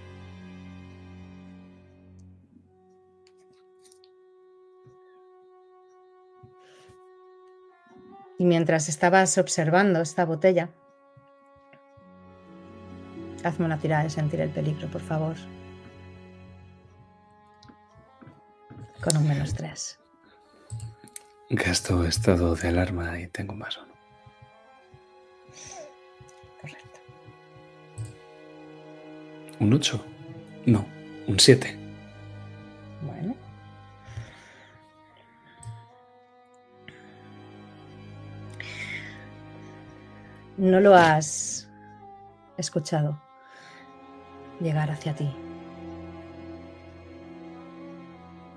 Y mientras estabas observando esta botella, hazme una tirada de sentir el peligro, por favor. Con un menos tres. Gasto estado de alarma y tengo más uno. Correcto. ¿Un 8? No, un 7. Bueno. No lo has escuchado llegar hacia ti.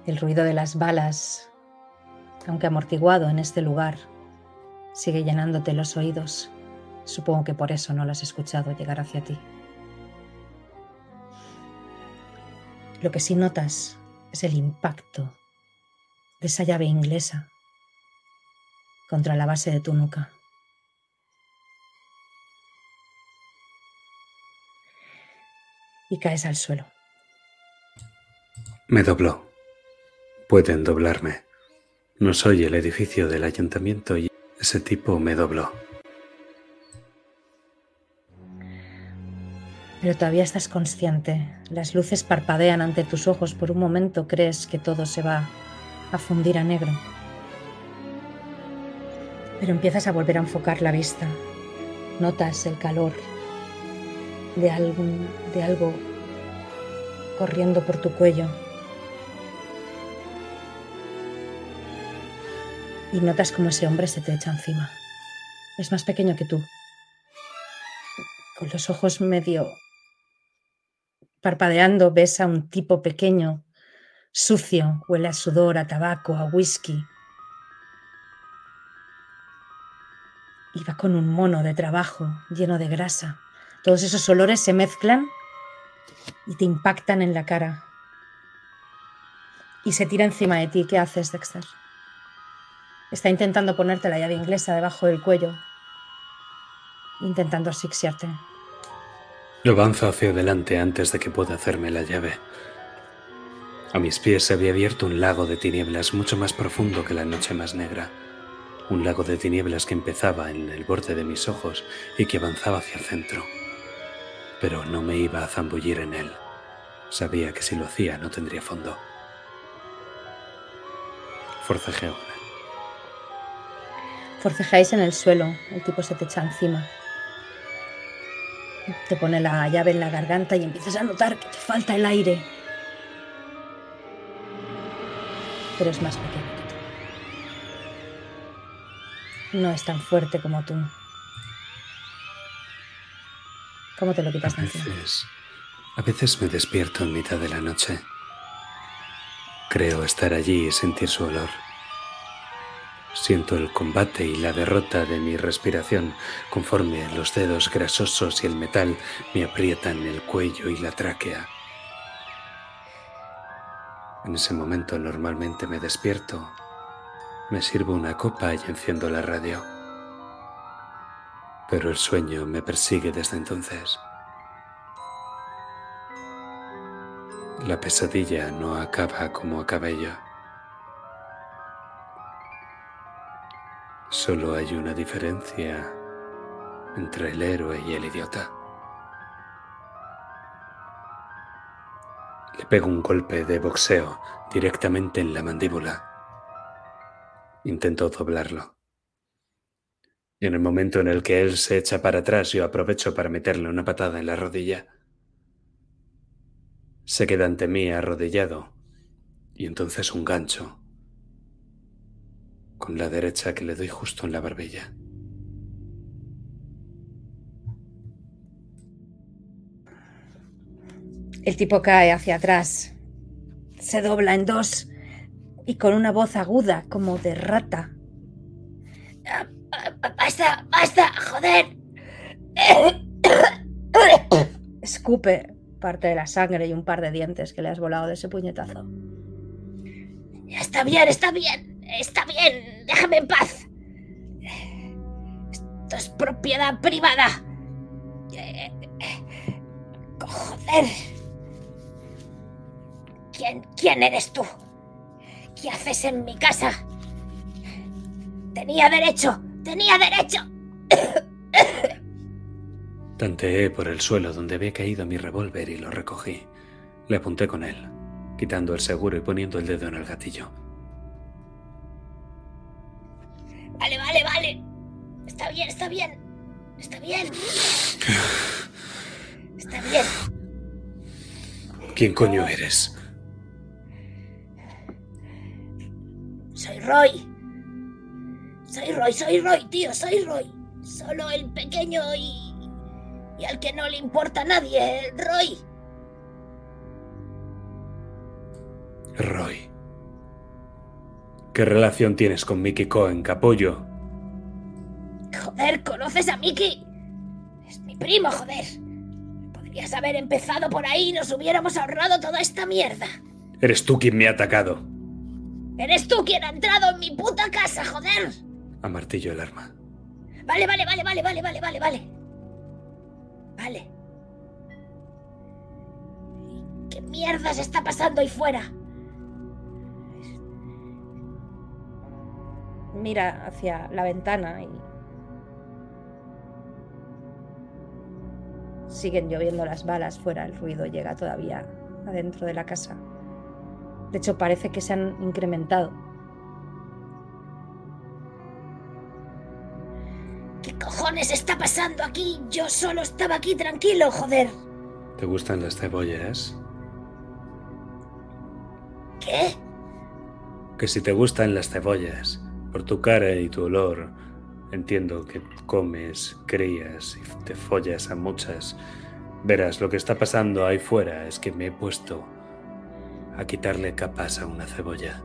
El ruido de las balas, aunque amortiguado en este lugar, sigue llenándote los oídos. Supongo que por eso no lo has escuchado llegar hacia ti. Lo que sí notas es el impacto de esa llave inglesa contra la base de tu nuca. Y caes al suelo. Me dobló. Pueden doblarme. No soy el edificio del ayuntamiento y ese tipo me dobló. Pero todavía estás consciente. Las luces parpadean ante tus ojos. Por un momento crees que todo se va a fundir a negro. Pero empiezas a volver a enfocar la vista. Notas el calor de, algún, de algo corriendo por tu cuello. y notas como ese hombre se te echa encima. Es más pequeño que tú. Con los ojos medio parpadeando ves a un tipo pequeño, sucio, huele a sudor, a tabaco, a whisky. Y va con un mono de trabajo lleno de grasa. Todos esos olores se mezclan y te impactan en la cara. Y se tira encima de ti. ¿Qué haces, Dexter? Está intentando ponerte la llave inglesa debajo del cuello, intentando asfixiarte. Lo avanzo hacia adelante antes de que pueda hacerme la llave. A mis pies se había abierto un lago de tinieblas mucho más profundo que la noche más negra. Un lago de tinieblas que empezaba en el borde de mis ojos y que avanzaba hacia el centro. Pero no me iba a zambullir en él. Sabía que si lo hacía no tendría fondo. Forcejeo. Forcejáis en el suelo, el tipo se te echa encima. Te pone la llave en la garganta y empiezas a notar que te falta el aire. Pero es más pequeño que tú. No es tan fuerte como tú. ¿Cómo te lo quitas de A encima? veces, a veces me despierto en mitad de la noche. Creo estar allí y sentir su olor. Siento el combate y la derrota de mi respiración conforme los dedos grasosos y el metal me aprietan el cuello y la tráquea. En ese momento normalmente me despierto, me sirvo una copa y enciendo la radio. Pero el sueño me persigue desde entonces. La pesadilla no acaba como acabé yo. Solo hay una diferencia entre el héroe y el idiota. Le pego un golpe de boxeo directamente en la mandíbula. Intento doblarlo. Y en el momento en el que él se echa para atrás, yo aprovecho para meterle una patada en la rodilla. Se queda ante mí arrodillado y entonces un gancho con la derecha que le doy justo en la barbilla. El tipo cae hacia atrás, se dobla en dos y con una voz aguda como de rata. "Ah, ah, ¡Basta! ¡Basta! ¡Joder! Escupe parte de la sangre y un par de dientes que le has volado de ese puñetazo. Está bien, está bien, está bien, déjame en paz. Esto es propiedad privada. Joder. ¿Quién, ¿Quién eres tú? ¿Qué haces en mi casa? Tenía derecho, tenía derecho. Tanteé por el suelo donde había caído mi revólver y lo recogí. Le apunté con él, quitando el seguro y poniendo el dedo en el gatillo. Vale, vale, vale. Está bien, está bien. Está bien. Está bien. ¿Quién coño eres? Soy Roy. Soy Roy, soy Roy, tío, soy Roy. Solo el pequeño y. y al que no le importa a nadie, Roy. Roy. ¿Qué relación tienes con Mickey Cohen, capullo? Joder, ¿conoces a Mickey? Es mi primo, joder. Podrías haber empezado por ahí y nos hubiéramos ahorrado toda esta mierda. Eres tú quien me ha atacado. Eres tú quien ha entrado en mi puta casa, joder. Amartillo el arma. Vale, vale, vale, vale, vale, vale, vale, vale. Vale. ¿Y ¿Qué mierda se está pasando ahí fuera? Mira hacia la ventana y... Siguen lloviendo las balas fuera, el ruido llega todavía adentro de la casa. De hecho, parece que se han incrementado. Cojones está pasando aquí? Yo solo estaba aquí tranquilo, joder. ¿Te gustan las cebollas? ¿Qué? Que si te gustan las cebollas, Por tu cara y tu olor, entiendo que comes, crías y te follas a muchas. Verás, lo que está pasando ahí fuera es que me he puesto a quitarle capas a una cebolla.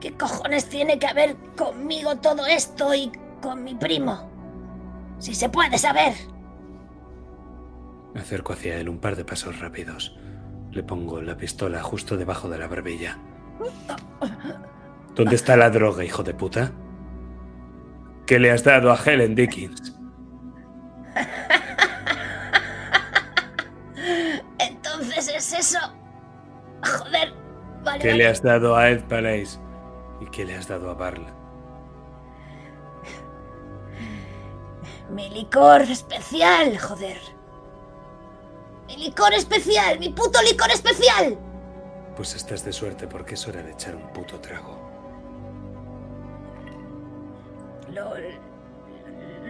Qué cojones tiene que ver conmigo todo esto y con mi primo? Si se puede saber. Me acerco hacia él un par de pasos rápidos. Le pongo la pistola justo debajo de la barbilla. ¿Dónde está la droga, hijo de puta? ¿Qué le has dado a Helen Dickens? Entonces es eso. Joder. Vale, ¿Qué vale. le has dado a Ed Palace? ¿Y qué le has dado a Barla? Mi licor especial, joder. Mi licor especial, mi puto licor especial. Pues estás de suerte porque es hora de echar un puto trago. Lo,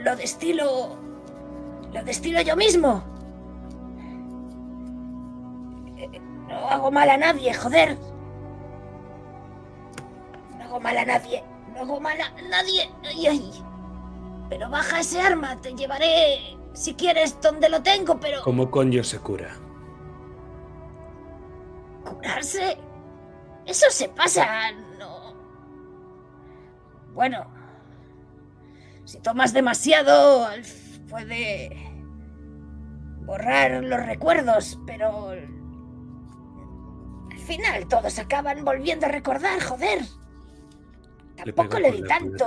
lo destilo. Lo destilo yo mismo. Eh, No hago mal a nadie, joder. No hago mal a nadie. No hago mal a nadie. Ay, ay. Pero baja ese arma, te llevaré, si quieres, donde lo tengo, pero... ¿Cómo coño se cura? ¿Curarse? Eso se pasa, no. Bueno, si tomas demasiado, puede borrar los recuerdos, pero al final todos acaban volviendo a recordar, joder. Le Tampoco le con di tanto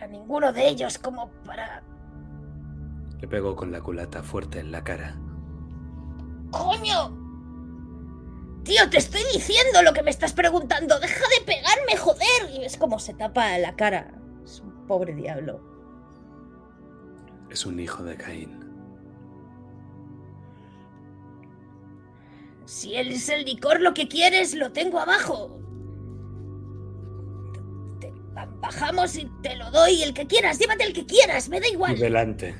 a ninguno de ellos como para... Le pego con la culata fuerte en la cara. ¡Coño! Tío, te estoy diciendo lo que me estás preguntando. Deja de pegarme, joder. Y es como se tapa la cara. Es un pobre diablo. Es un hijo de Caín. Si él es el licor lo que quieres, lo tengo abajo. Bajamos y te lo doy el que quieras. Llévate el que quieras, me da Tú igual. delante.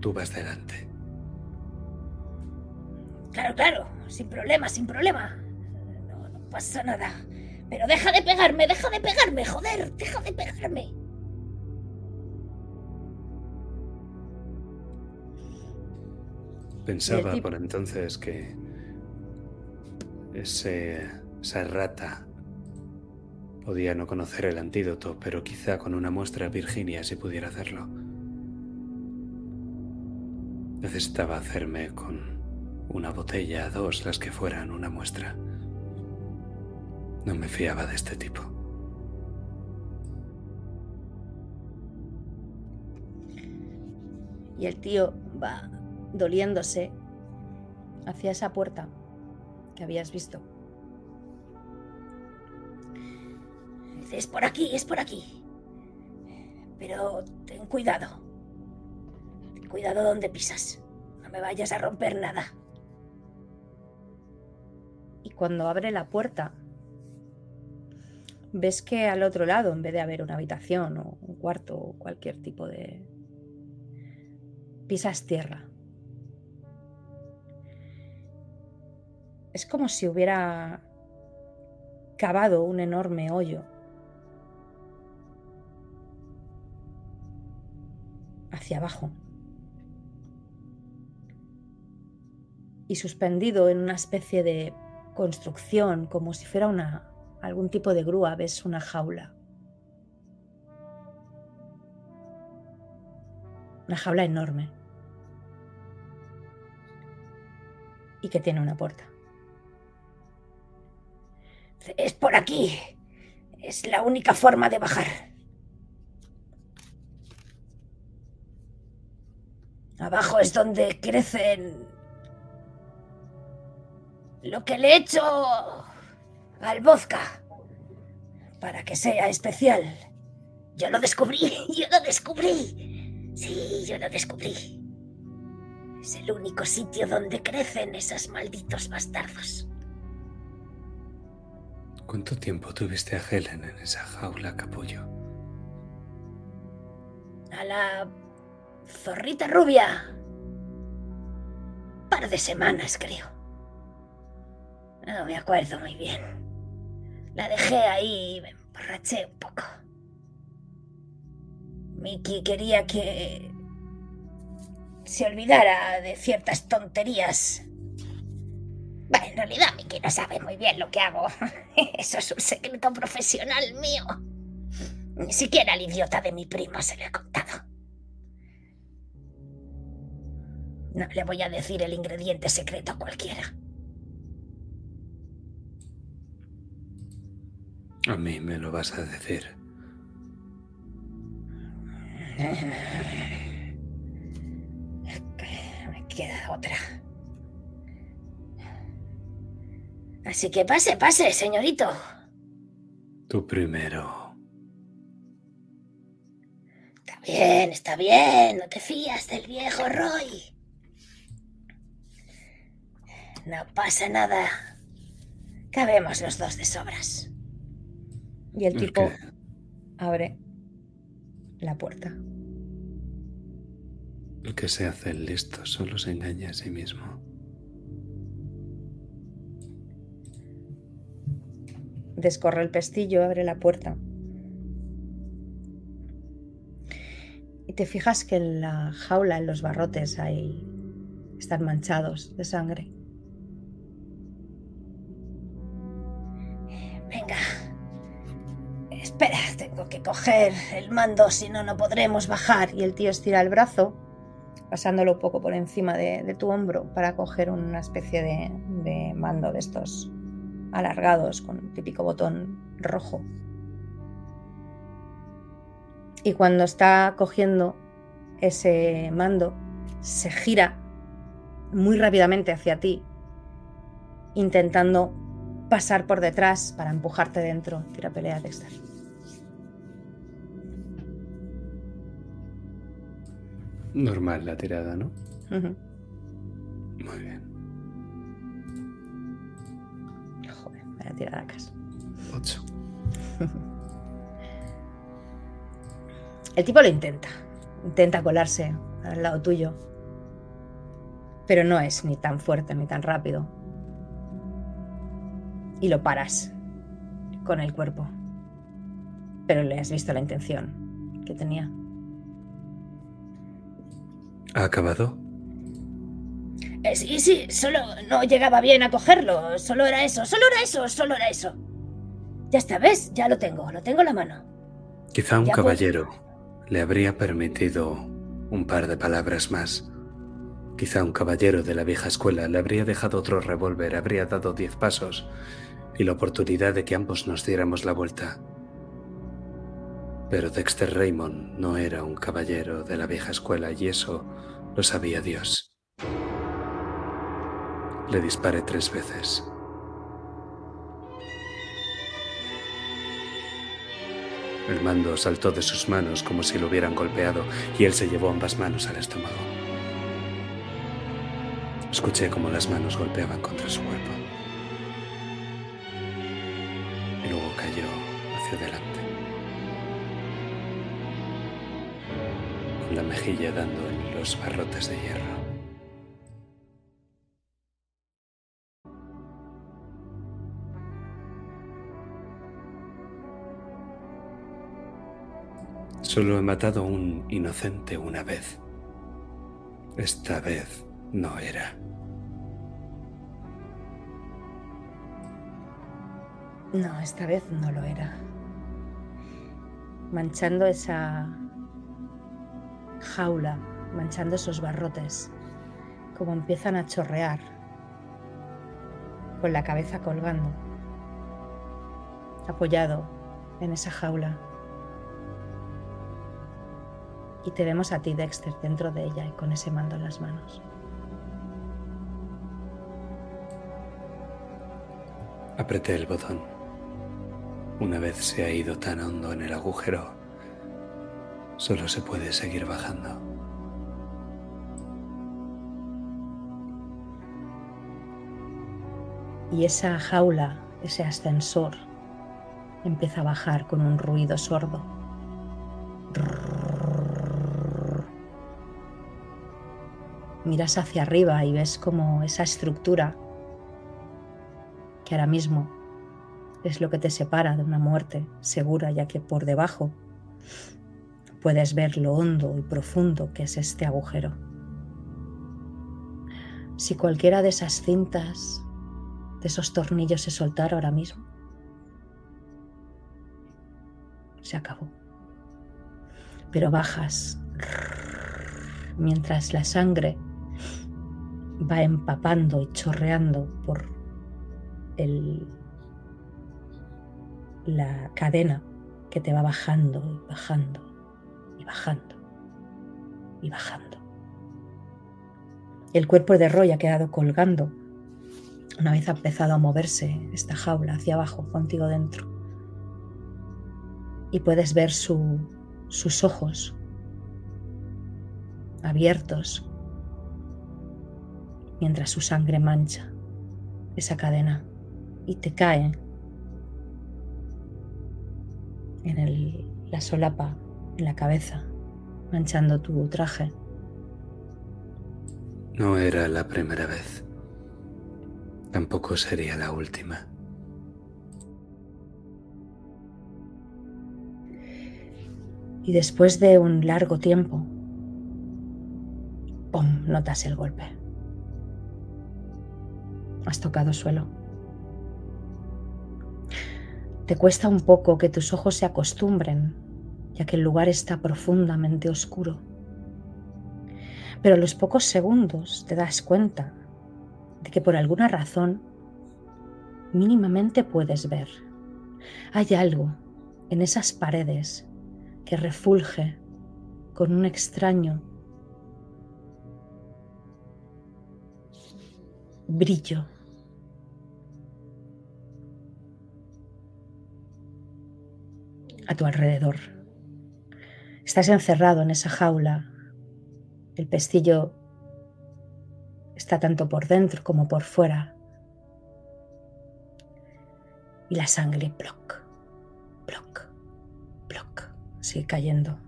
Tú vas delante. Claro, claro. Sin problema, sin problema. No, no pasa nada. Pero deja de pegarme, deja de pegarme, joder. Deja de pegarme. Pensaba por entonces que ese, esa rata podía no conocer el antídoto, pero quizá con una muestra Virginia si pudiera hacerlo. Necesitaba hacerme con una botella, dos, las que fueran, una muestra. No me fiaba de este tipo. Y el tío va doliéndose hacia esa puerta que habías visto. Es por aquí, es por aquí. Pero ten cuidado. Ten cuidado donde pisas. No me vayas a romper nada. Y cuando abre la puerta, ves que al otro lado, en vez de haber una habitación o un cuarto o cualquier tipo de... pisas tierra. Es como si hubiera cavado un enorme hoyo hacia abajo. Y suspendido en una especie de construcción, como si fuera una algún tipo de grúa, ves una jaula. Una jaula enorme. Y que tiene una puerta. Es por aquí. Es la única forma de bajar. Abajo es donde crecen lo que le he hecho al vodka para que sea especial. Yo lo descubrí, yo lo descubrí. Sí, yo lo descubrí. Es el único sitio donde crecen esos malditos bastardos. ¿Cuánto tiempo tuviste a Helen en esa jaula, capullo? A la zorrita rubia. Par de semanas, creo. No me acuerdo muy bien. La dejé ahí y me emborraché un poco. Mickey quería que se olvidara de ciertas tonterías. Bueno, en realidad Mickey no sabe muy bien lo que hago. Eso es un secreto profesional mío. Ni siquiera al idiota de mi primo se lo he contado. No le voy a decir el ingrediente secreto a cualquiera. A mí me lo vas a decir. Me queda otra. Así que pase, pase, señorito. Tú primero. Está bien, está bien. No te fías del viejo Roy. No pasa nada. Cabemos los dos de sobras. Y el tipo abre la puerta. el que se hace el listo solo se engaña a sí mismo. Descorre el pestillo, abre la puerta. Y te fijas que en la jaula, en los barrotes, hay. están manchados de sangre. Que coger el mando, si no, no podremos bajar. Y el tío estira el brazo, pasándolo un poco por encima de, tu hombro, para coger una especie de, de mando de estos alargados, con un típico botón rojo. Y cuando está cogiendo ese mando, se gira muy rápidamente hacia ti, intentando pasar por detrás para empujarte dentro. Tira pelea, Dexter. Normal la tirada, ¿no? Muy bien. Joder, vaya tiradacas. Ocho. El tipo lo intenta. Intenta colarse al lado tuyo. Pero no es ni tan fuerte ni tan rápido. Y lo paras con el cuerpo. Pero le has visto la intención que tenía. ¿Ha acabado? Eh, sí, sí, solo no llegaba bien a cogerlo. Solo era eso, solo era eso, solo era eso. Ya está, ¿ves? Ya lo tengo, lo tengo en la mano. Quizá un Ya, pues. caballero le habría permitido un par de palabras más. Quizá un caballero de la vieja escuela le habría dejado otro revólver, habría dado diez pasos y la oportunidad de que ambos nos diéramos la vuelta. Pero Dexter Raymond no era un caballero de la vieja escuela y eso lo sabía Dios. Le disparé tres veces. El mando saltó de sus manos como si lo hubieran golpeado y él se llevó ambas manos al estómago. Escuché como las manos golpeaban contra su cuerpo. Y luego cayó hacia adelante. La mejilla dando en los barrotes de hierro. Solo he matado a un inocente una vez. Esta vez no era. No, esta vez no lo era. Manchando esa jaula, manchando esos barrotes, como empiezan a chorrear, con la cabeza colgando, apoyado en esa jaula. Y te vemos a ti, Dexter, dentro de ella y con ese mando en las manos. Apreté el botón. Una vez se ha ido tan hondo en el agujero, solo se puede seguir bajando. Y esa jaula, ese ascensor, empieza a bajar con un ruido sordo. Miras hacia arriba y ves como esa estructura que ahora mismo es lo que te separa de una muerte segura, ya que por debajo puedes ver lo hondo y profundo que es este agujero. Si cualquiera de esas cintas, de esos tornillos se soltara ahora mismo, se acabó. Pero bajas mientras la sangre va empapando y chorreando por la cadena que te va bajando y bajando y bajando y bajando. El cuerpo de Roy ha quedado colgando una vez ha empezado a moverse esta jaula hacia abajo contigo dentro. Y puedes ver su, sus ojos abiertos mientras su sangre mancha esa cadena y te cae en el, la solapa, en la cabeza, manchando tu traje. No era la primera vez. Tampoco sería la última. Y después de un largo tiempo, ¡pum! notas el golpe. Has tocado suelo. Te cuesta un poco que tus ojos se acostumbren, ya que el lugar está profundamente oscuro. Pero a los pocos segundos te das cuenta de que por alguna razón mínimamente puedes ver. Hay algo en esas paredes que refulge con un extraño brillo. a tu alrededor. Estás encerrado en esa jaula. El pestillo está tanto por dentro como por fuera. Y la sangre, bloc, bloc, bloc, sigue cayendo.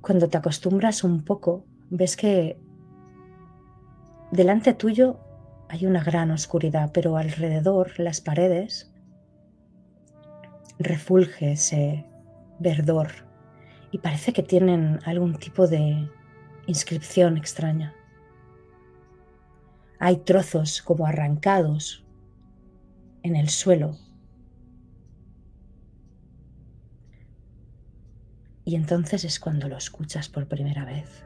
Cuando te acostumbras un poco, ves que delante tuyo hay una gran oscuridad, pero alrededor las paredes refulge ese verdor y parece que tienen algún tipo de inscripción extraña. Hay trozos como arrancados en el suelo. Y entonces es cuando lo escuchas por primera vez.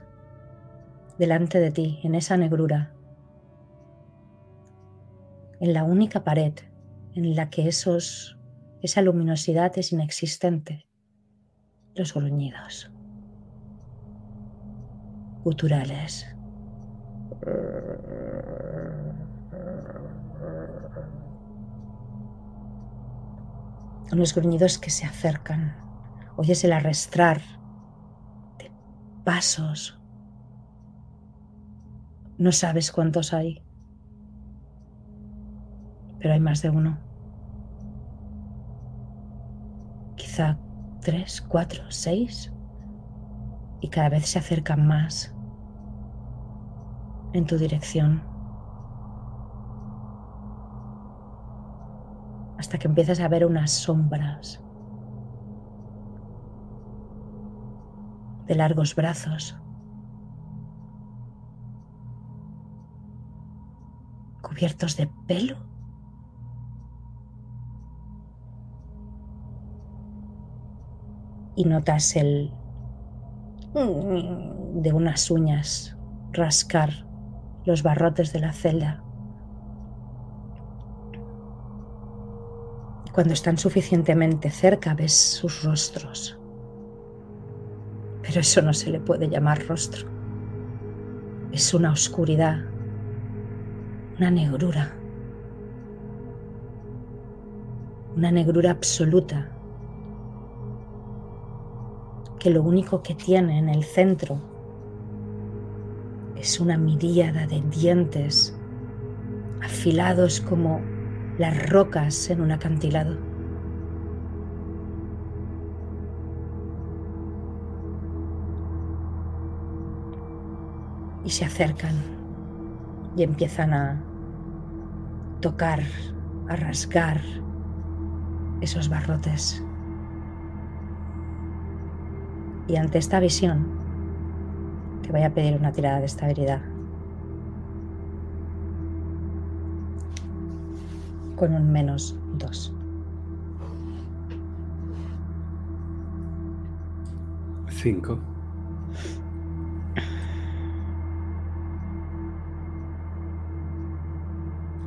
Delante de ti, en esa negrura, en la única pared en la que esos esa luminosidad es inexistente. Los gruñidos. Guturales. Unos gruñidos que se acercan. Oyes el arrastrar de pasos. No sabes cuántos hay, pero hay más de uno. quizá tres, cuatro, seis, y cada vez se acercan más en tu dirección. Hasta que empiezas a ver unas sombras de largos brazos, cubiertos de pelo y notas el de unas uñas rascar los barrotes de la celda. Cuando están suficientemente cerca ves sus rostros. Pero eso no se le puede llamar rostro. Es una oscuridad, una negrura, una negrura absoluta que lo único que tiene en el centro es una miríada de dientes afilados como las rocas en un acantilado. Y se acercan y empiezan a tocar, a rasgar esos barrotes. Y ante esta visión, te voy a pedir una tirada de estabilidad. Con un menos dos. Cinco.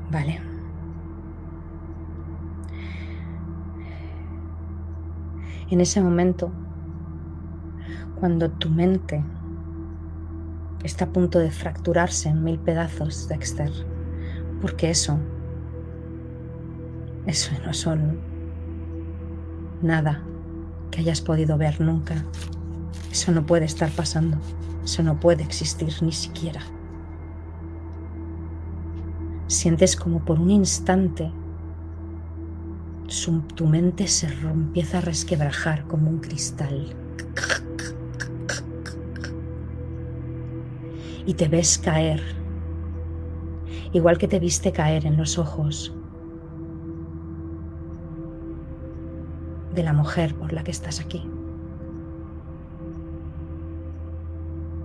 Vale. En ese momento, cuando tu mente está a punto de fracturarse en mil pedazos, Dexter, porque eso, eso no son nada que hayas podido ver nunca. Eso no puede estar pasando. Eso no puede existir ni siquiera. Sientes como por un instante tu mente se empieza a resquebrajar como un cristal. Y te ves caer, igual que te viste caer en los ojos de la mujer por la que estás aquí.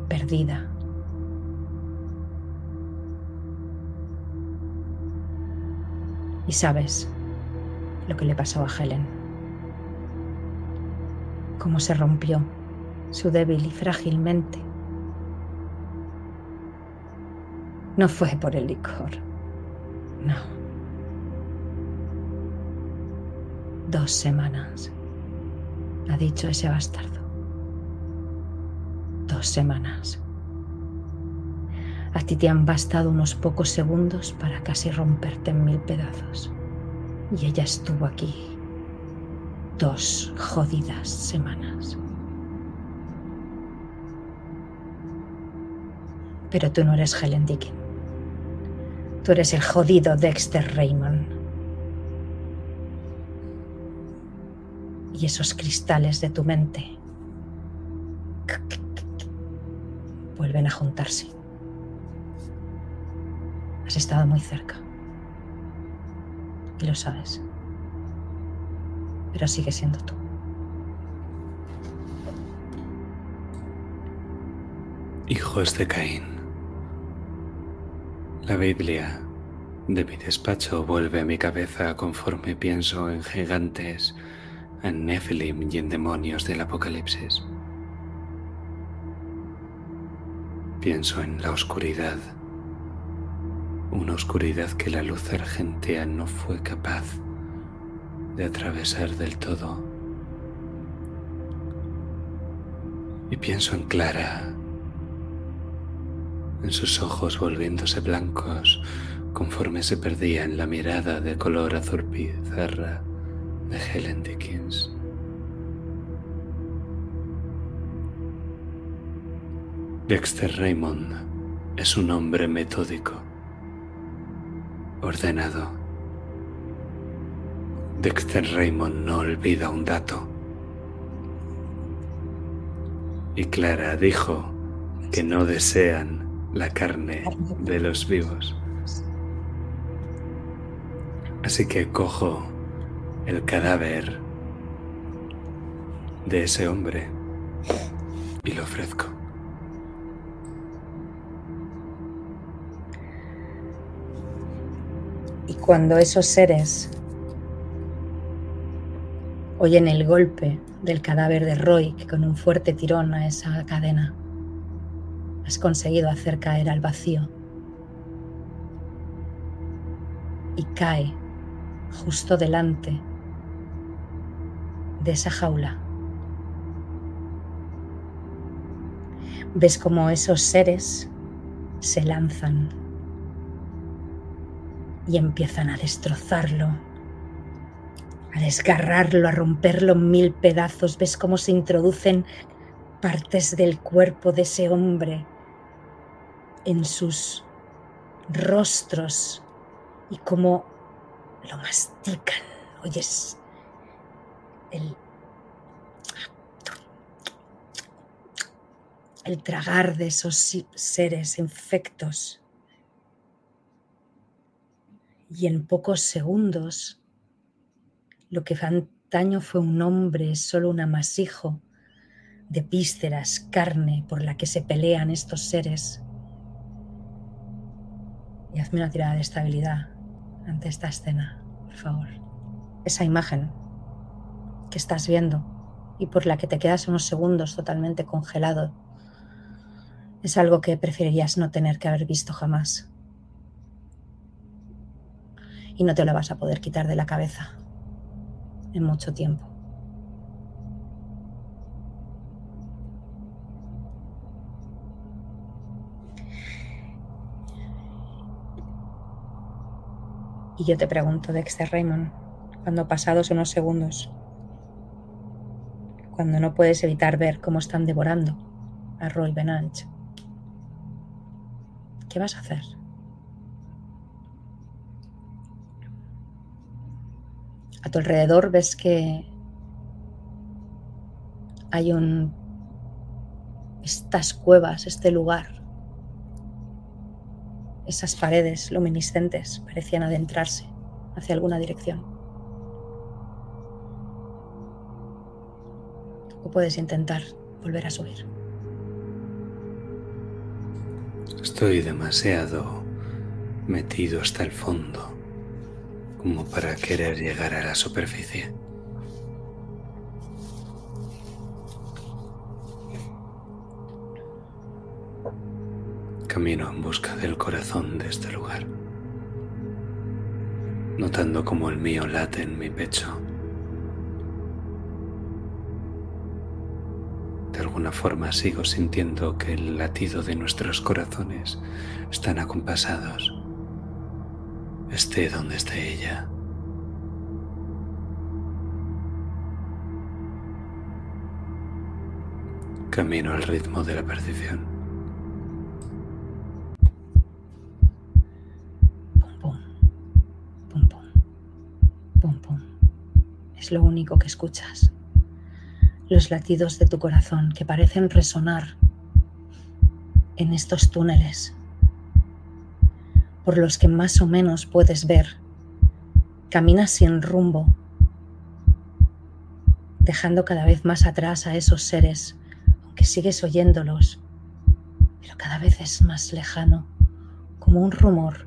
Perdida. Y sabes lo que le pasó a Helen. Cómo se rompió su débil y frágilmente. No fue por el licor. No. Dos semanas, ha dicho ese bastardo. Dos semanas. A ti te han bastado unos pocos segundos para casi romperte en mil pedazos. Y ella estuvo aquí dos jodidas semanas. Pero tú no eres Helen Dickin. Tú eres el jodido Dexter Raymond. Y esos cristales de tu mente vuelven a juntarse. Has estado muy cerca. Y lo sabes. Pero sigue siendo tú. Hijos de Caín. La Biblia de mi despacho vuelve a mi cabeza conforme pienso en gigantes, en Nephilim y en demonios del Apocalipsis. Pienso en la oscuridad, una oscuridad que la luz argentea no fue capaz de atravesar del todo. Y pienso en Clara, en sus ojos volviéndose blancos conforme se perdía en la mirada de color azul pizarra de Helen Dickens. Dexter Raymond es un hombre metódico, ordenado. Dexter Raymond no olvida un dato. Y Clara dijo que no desean la carne de los vivos. Así que cojo el cadáver de ese hombre y lo ofrezco. Y cuando esos seres oyen el golpe del cadáver de Roy, que con un fuerte tirón a esa cadena has conseguido hacer caer al vacío, y cae justo delante de esa jaula. Ves como esos seres se lanzan y empiezan a destrozarlo, a desgarrarlo, a romperlo en mil pedazos. Ves cómo se introducen partes del cuerpo de ese hombre en sus rostros y cómo lo mastican. Oyes el, el tragar de esos seres infectos. Y en pocos segundos, lo que antaño fue un hombre solo un amasijo de vísceras, carne por la que se pelean estos seres. Y hazme una tirada de estabilidad ante esta escena, por favor. Esa imagen que estás viendo y por la que te quedas unos segundos totalmente congelado es algo que preferirías no tener que haber visto jamás. Y no te lo vas a poder quitar de la cabeza en mucho tiempo. Y yo te pregunto, Dexter Raymond, cuando pasados unos segundos, cuando no puedes evitar ver cómo están devorando a Roy Benanch, ¿qué vas a hacer? A tu alrededor ves que hay un estas cuevas, este lugar. Esas paredes luminiscentes parecían adentrarse hacia alguna dirección. O puedes intentar volver a subir. Estoy demasiado metido hasta el fondo como para querer llegar a la superficie. Camino en busca del corazón de este lugar, notando como el mío late en mi pecho. De alguna forma sigo sintiendo que el latido de nuestros corazones están acompasados, esté donde esté ella. Camino al ritmo de la percepción. Es lo único que escuchas. Los latidos de tu corazón que parecen resonar en estos túneles por los que más o menos puedes ver. Caminas sin rumbo, dejando cada vez más atrás a esos seres, aunque sigues oyéndolos, pero cada vez es más lejano, como un rumor,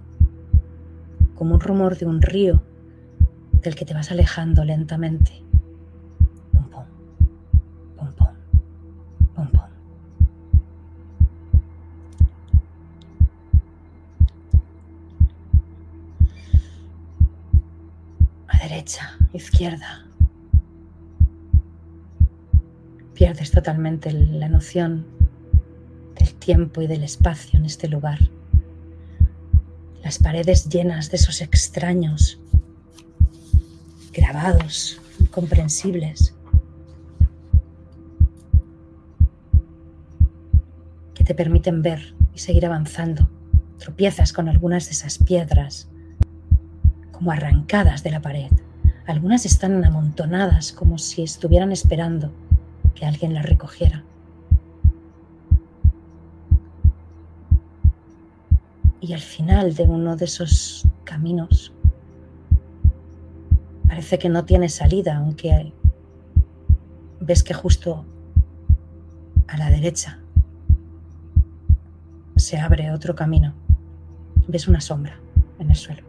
como un rumor de un río del que te vas alejando lentamente. Pum, pum, pum, pum, pum, pum. A derecha, izquierda. Pierdes totalmente la noción del tiempo y del espacio en este lugar. Las paredes llenas de esos extraños grabados, incomprensibles, que te permiten ver y seguir avanzando. Tropiezas con algunas de esas piedras como arrancadas de la pared. Algunas están amontonadas como si estuvieran esperando que alguien las recogiera. Y al final de uno de esos caminos parece que no tiene salida, aunque ves que justo a la derecha se abre otro camino. Ves una sombra en el suelo.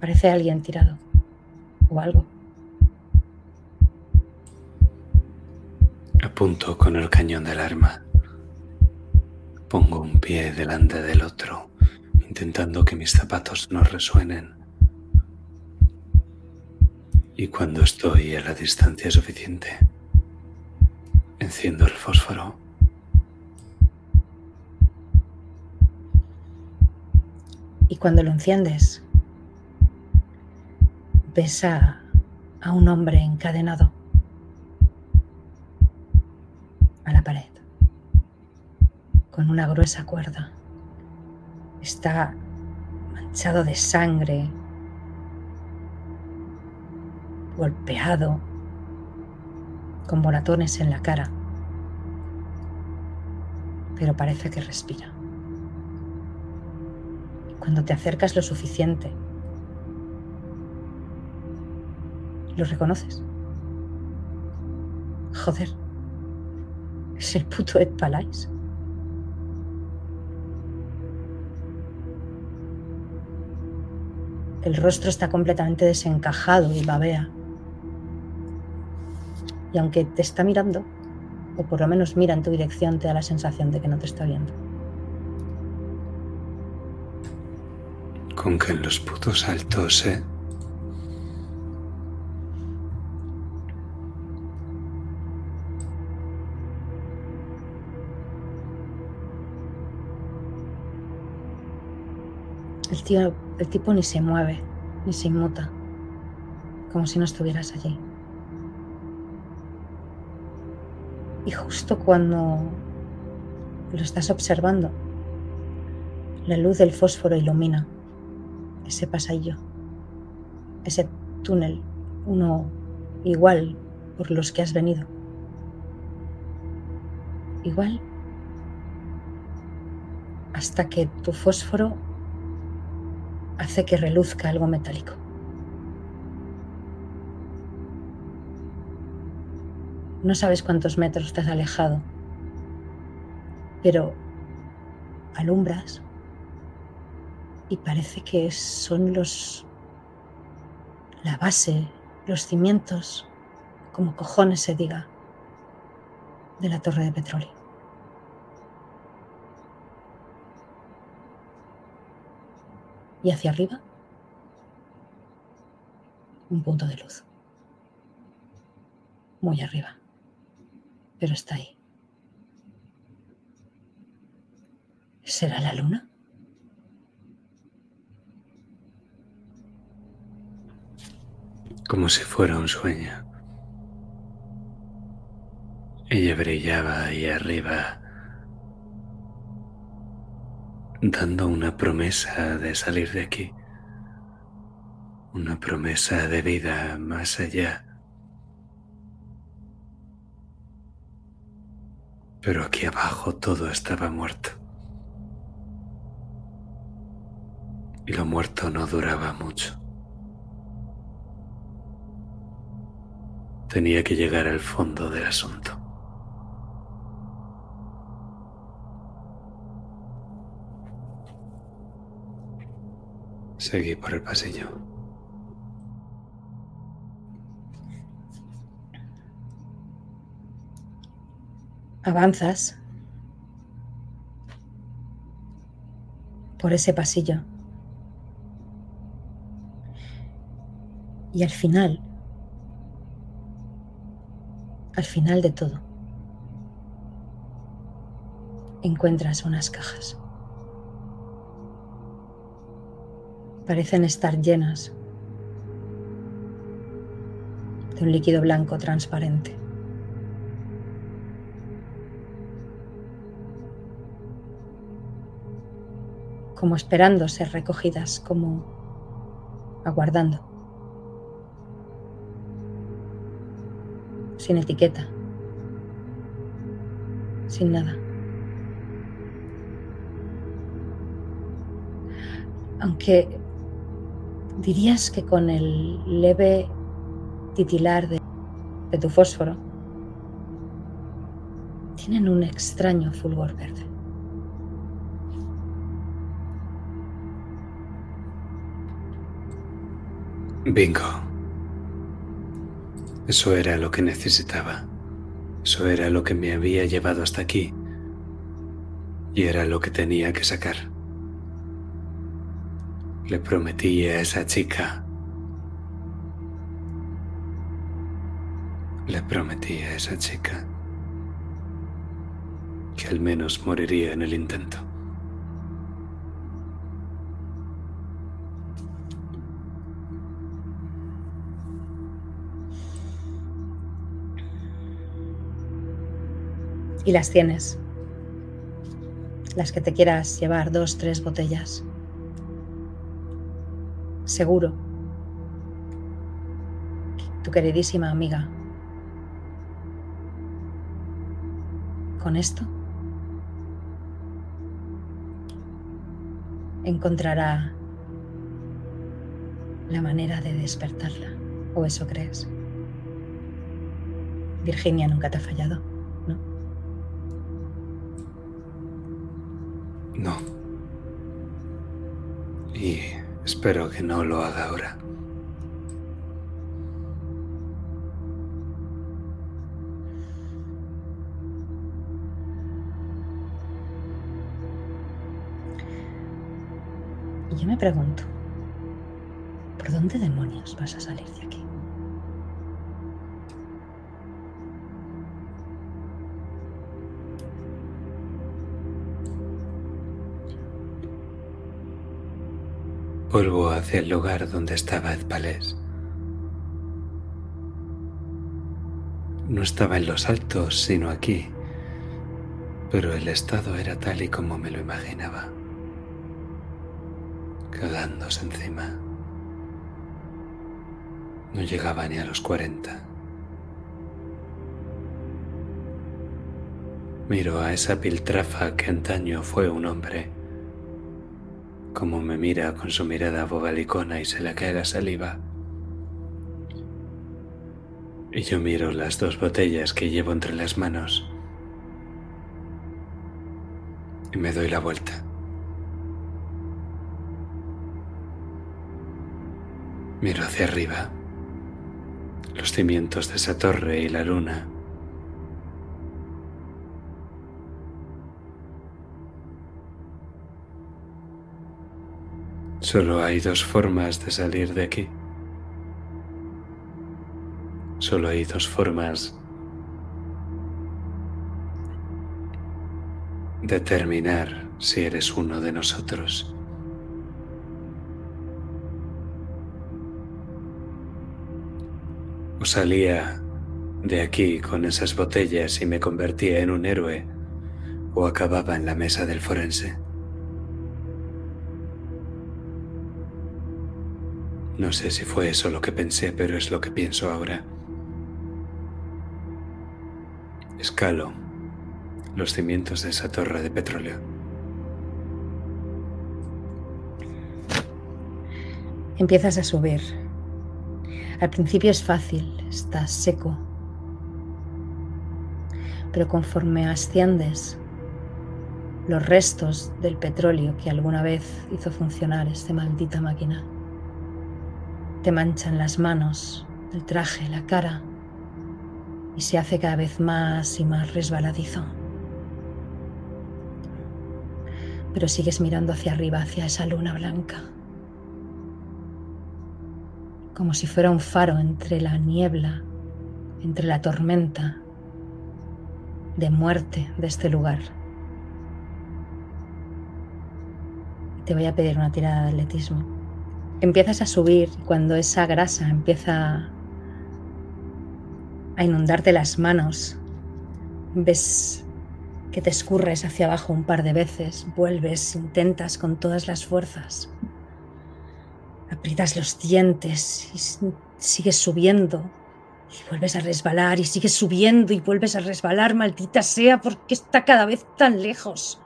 Parece alguien tirado o algo. Apunto con el cañón del arma. Pongo un pie delante del otro, intentando que mis zapatos no resuenen. Y cuando estoy a la distancia suficiente, enciendo el fósforo. Y cuando lo enciendes, ves a, a un hombre encadenado una gruesa cuerda. Está manchado de sangre, golpeado, con moratones en la cara, pero parece que respira. Cuando te acercas lo suficiente, ¿lo reconoces? Joder, es el puto Ed Palais. El rostro está completamente desencajado y babea. Y aunque te está mirando, o por lo menos mira en tu dirección, te da la sensación de que no te está viendo. Con que en los putos altos, ¿eh? Tío, el tipo ni se mueve, ni se inmuta, como si no estuvieras allí. Y justo cuando lo estás observando, la luz del fósforo ilumina ese pasillo, ese túnel, uno igual por los que has venido. Igual hasta que tu fósforo hace que reluzca algo metálico. No sabes cuántos metros te has alejado, pero alumbras y parece que son los la base, los cimientos, como cojones se diga, de la torre de petróleo. Hacia arriba, un punto de luz. Muy arriba, pero está ahí. ¿Será la luna? como si fuera un sueño. Ella brillaba ahí arriba, dando una promesa de salir de aquí, una promesa de vida más allá. Pero aquí abajo todo estaba muerto. Y lo muerto no duraba mucho. Tenía que llegar al fondo del asunto. Seguí por el pasillo. Avanzas por ese pasillo. Y al final, al final de todo, encuentras unas cajas. Parecen estar llenas de un líquido blanco transparente. como esperando ser recogidas, como aguardando. Sin etiqueta. Sin nada. Aunque dirías que con el leve titilar de, tu fósforo tienen un extraño fulgor verde. Bingo. Eso era lo que necesitaba. Eso era lo que me había llevado hasta aquí. Y era lo que tenía que sacar. Le prometí a esa chica. Le prometí a esa chica que al menos moriría en el intento. Y las tienes. Las que te quieras llevar, dos, tres botellas. Seguro. Tu queridísima amiga. Con esto encontrará la manera de despertarla. ¿O eso crees? Virginia nunca te ha fallado, ¿no? No. Y espero que no lo haga ahora. Y yo me pregunto, ¿por dónde demonios vas a salir de aquí? Vuelvo hacia el lugar donde estaba Ed Palés. No estaba en los altos, sino aquí, pero el estado era tal y como me lo imaginaba, cagándose encima. No llegaba ni a los 40. Miro a esa piltrafa que antaño fue un hombre como me mira con su mirada bobalicona y se le cae la saliva. Y yo miro las dos botellas que llevo entre las manos y me doy la vuelta. Miro hacia arriba, los cimientos de esa torre y la luna. Solo hay dos formas de salir de aquí. Solo hay dos formas de terminar si eres uno de nosotros. O salía de aquí con esas botellas y me convertía en un héroe, o acababa en la mesa del forense. No sé si fue eso lo que pensé, pero es lo que pienso ahora. Escalo los cimientos de esa torre de petróleo. Empiezas a subir. Al principio es fácil, estás seco. Pero conforme asciendes, los restos del petróleo que alguna vez hizo funcionar esta maldita máquina te manchan las manos, el traje, la cara y se hace cada vez más y más resbaladizo. Pero sigues mirando hacia arriba, hacia esa luna blanca, como si fuera un faro entre la niebla, entre la tormenta de muerte de este lugar. Te voy a pedir una tirada de atletismo empiezas a subir cuando esa grasa empieza a inundarte las manos, ves que te escurres hacia abajo un par de veces, vuelves, intentas con todas las fuerzas, aprietas los dientes y sigues subiendo y vuelves a resbalar y sigues subiendo y vuelves a resbalar, maldita sea, porque está cada vez tan lejos.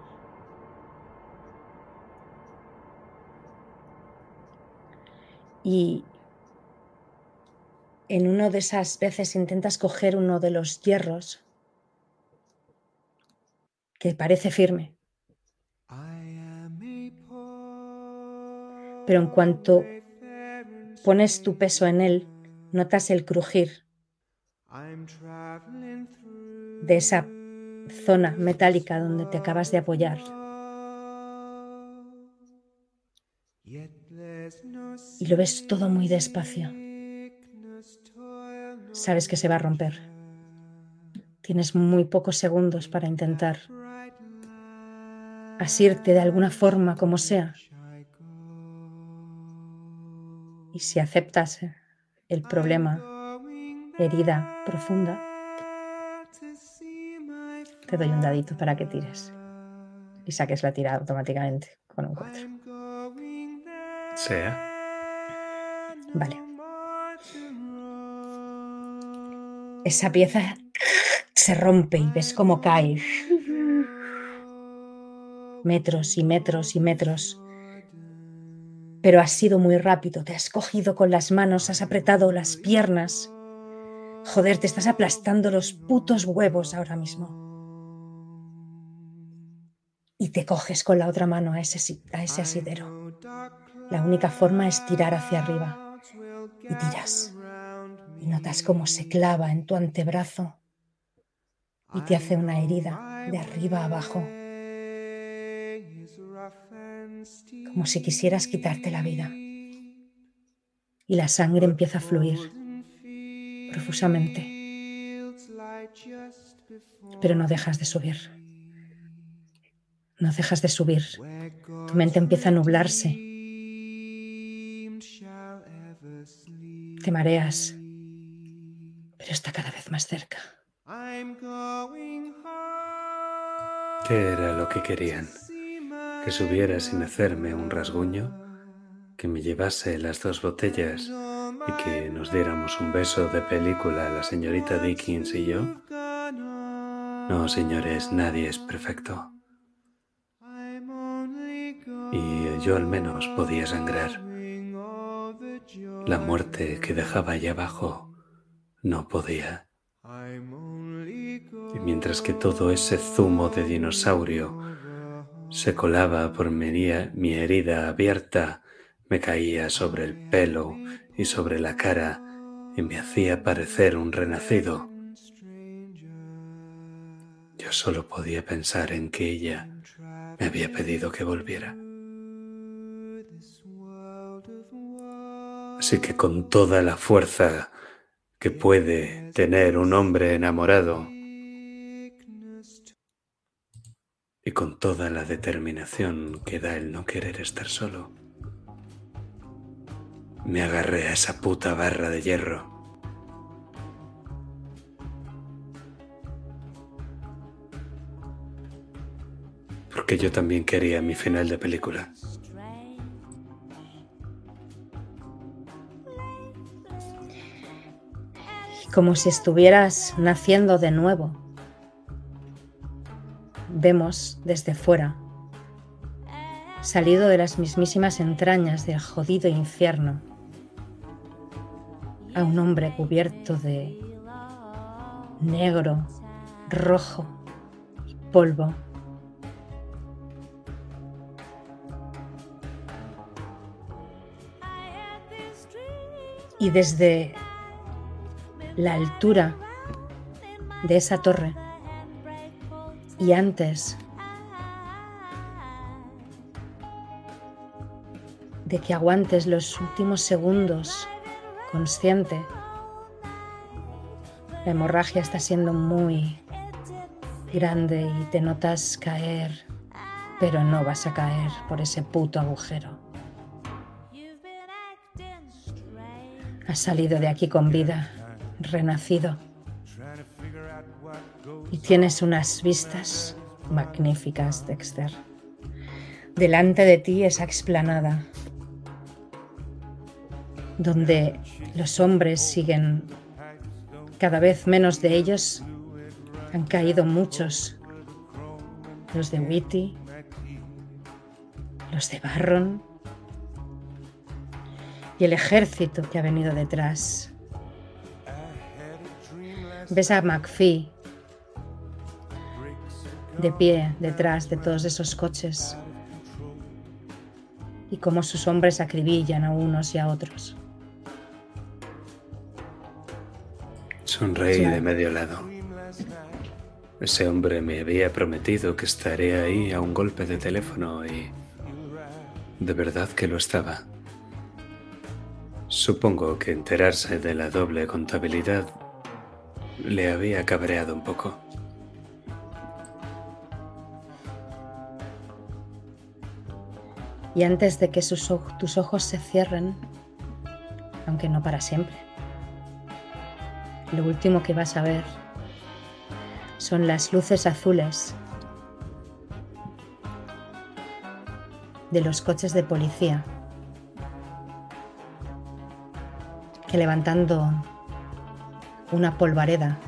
Y en una de esas veces intentas coger uno de los hierros que parece firme. Pero en cuanto pones tu peso en él, notas el crujir de esa zona metálica donde te acabas de apoyar. Y lo ves todo muy despacio. Sabes que se va a romper. Tienes muy pocos segundos para intentar asirte de alguna forma como sea. Y si aceptas el problema, herida profunda, te doy un dadito para que tires y saques la tirada automáticamente con un 4. Sea. Vale. Esa pieza se rompe y ves cómo cae. Metros y metros y metros Pero has sido muy rápido, te has cogido con las manos, has apretado las piernas. Joder, te estás aplastando los putos huevos ahora mismo. Y te coges con la otra mano a ese, a ese asidero. La única forma es tirar hacia arriba. Y tiras. Y notas cómo se clava en tu antebrazo y te hace una herida de arriba abajo, como si quisieras quitarte la vida. Y la sangre empieza a fluir profusamente, pero no dejas de subir. No dejas de subir. Tu mente empieza a nublarse. Te mareas, pero está cada vez más cerca. ¿Qué era lo que querían? ¿Que subiera sin hacerme un rasguño? ¿Que me llevase las dos botellas y que nos diéramos un beso de película la señorita Dickens y yo? No, señores, nadie es perfecto. Y yo al menos podía sangrar. La muerte que dejaba allá abajo no podía. Y mientras que todo ese zumo de dinosaurio se colaba por mi, herida abierta, me caía sobre el pelo y sobre la cara y me hacía parecer un renacido. Yo solo podía pensar en que ella me había pedido que volviera. Así que con toda la fuerza que puede tener un hombre enamorado y con toda la determinación que da el no querer estar solo, me agarré a esa puta barra de hierro. Porque yo también quería mi final de película. Como si estuvieras naciendo de nuevo. Vemos desde fuera, salido de las mismísimas entrañas del jodido infierno, a un hombre cubierto de negro, rojo y polvo. Y desde la altura de esa torre y antes de que aguantes los últimos segundos consciente, la hemorragia está siendo muy grande y te notas caer, pero no vas a caer por ese puto agujero. Has salido de aquí con vida, renacido. Y tienes unas vistas magníficas, Dexter. Delante de ti esa explanada, donde los hombres siguen cada vez menos de ellos. Han caído muchos. Los de Witty, los de Barron y el ejército que ha venido detrás. Ves a McPhee de pie detrás de todos esos coches y cómo sus hombres acribillan a unos y a otros. Sonreí Sí. de medio lado. Ese hombre me había prometido que estaría ahí a un golpe de teléfono y de verdad que lo estaba. Supongo que enterarse de la doble contabilidad le había cabreado un poco. Y antes de que tus ojos se cierren, aunque no para siempre, lo último que vas a ver son las luces azules de los coches de policía que levantando una polvareda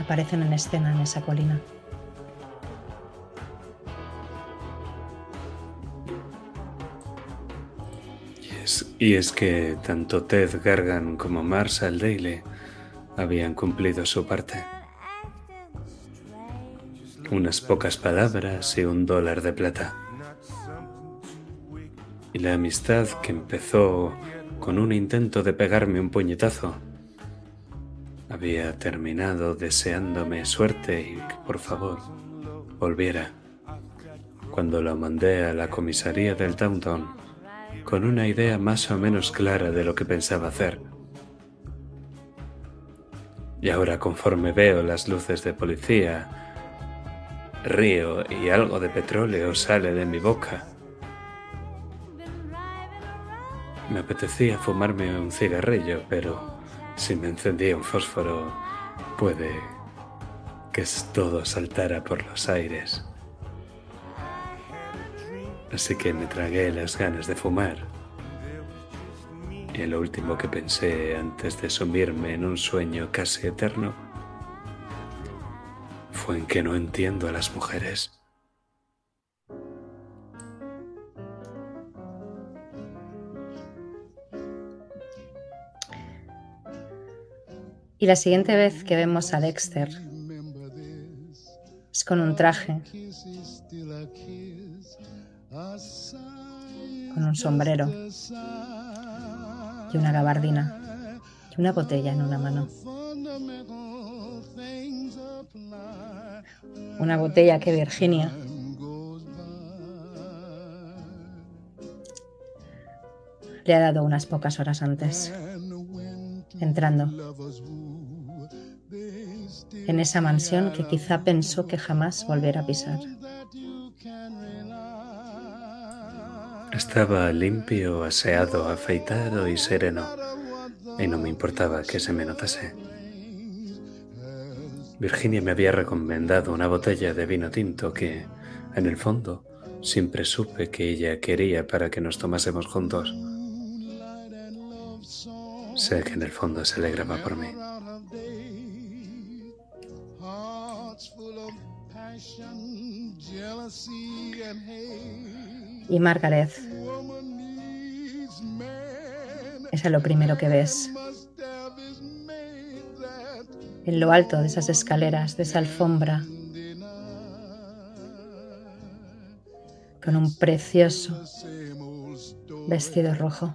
aparecen en escena en esa colina. Y es que tanto Ted Gargan como Marshall Daly habían cumplido su parte. Unas pocas palabras y un dólar de plata. Y la amistad que empezó con un intento de pegarme un puñetazo había terminado deseándome suerte y que por favor volviera. Cuando lo mandé a la comisaría del downtown con una idea más o menos clara de lo que pensaba hacer. Y ahora conforme veo las luces de policía, río y algo de petróleo sale de mi boca. Me apetecía fumarme un cigarrillo, pero si me encendía un fósforo, puede que todo saltara por los aires. Así que me tragué las ganas de fumar. Y lo último que pensé antes de sumirme en un sueño casi eterno fue en que no entiendo a las mujeres. Y la siguiente vez que vemos a Dexter es con un traje, con un sombrero y una gabardina y una botella en una mano. Una botella que Virginia le ha dado unas pocas horas antes, entrando en esa mansión que quizá pensó que jamás volviera a pisar. Estaba limpio, aseado, afeitado y sereno, y no me importaba que se me notase. Virginia me había recomendado una botella de vino tinto que, en el fondo, siempre supe que ella quería para que nos tomásemos juntos. Sé que en el fondo se alegraba por mí. Y Margaret es lo primero que ves. En lo alto de esas escaleras, de esa alfombra, con un precioso vestido rojo.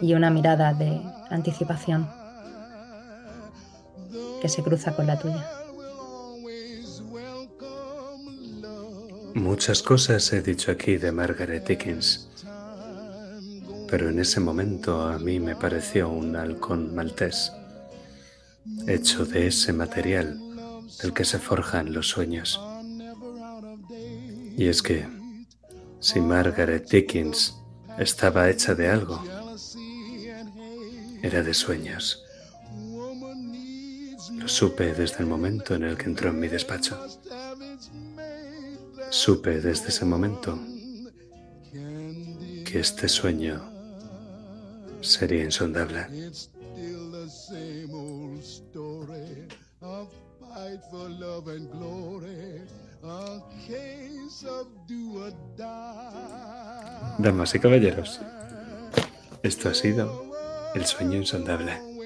Y una mirada de anticipación que se cruza con la tuya. Muchas cosas he dicho aquí de Margaret Dickens, pero en ese momento a mí me pareció un halcón maltés, hecho de ese material del que se forjan los sueños. Y es que, si Margaret Dickens estaba hecha de algo, era de sueños. Lo supe desde el momento en el que entró en mi despacho. Supe desde ese momento que este sueño sería insondable. Damas y caballeros, esto ha sido el sueño insondable.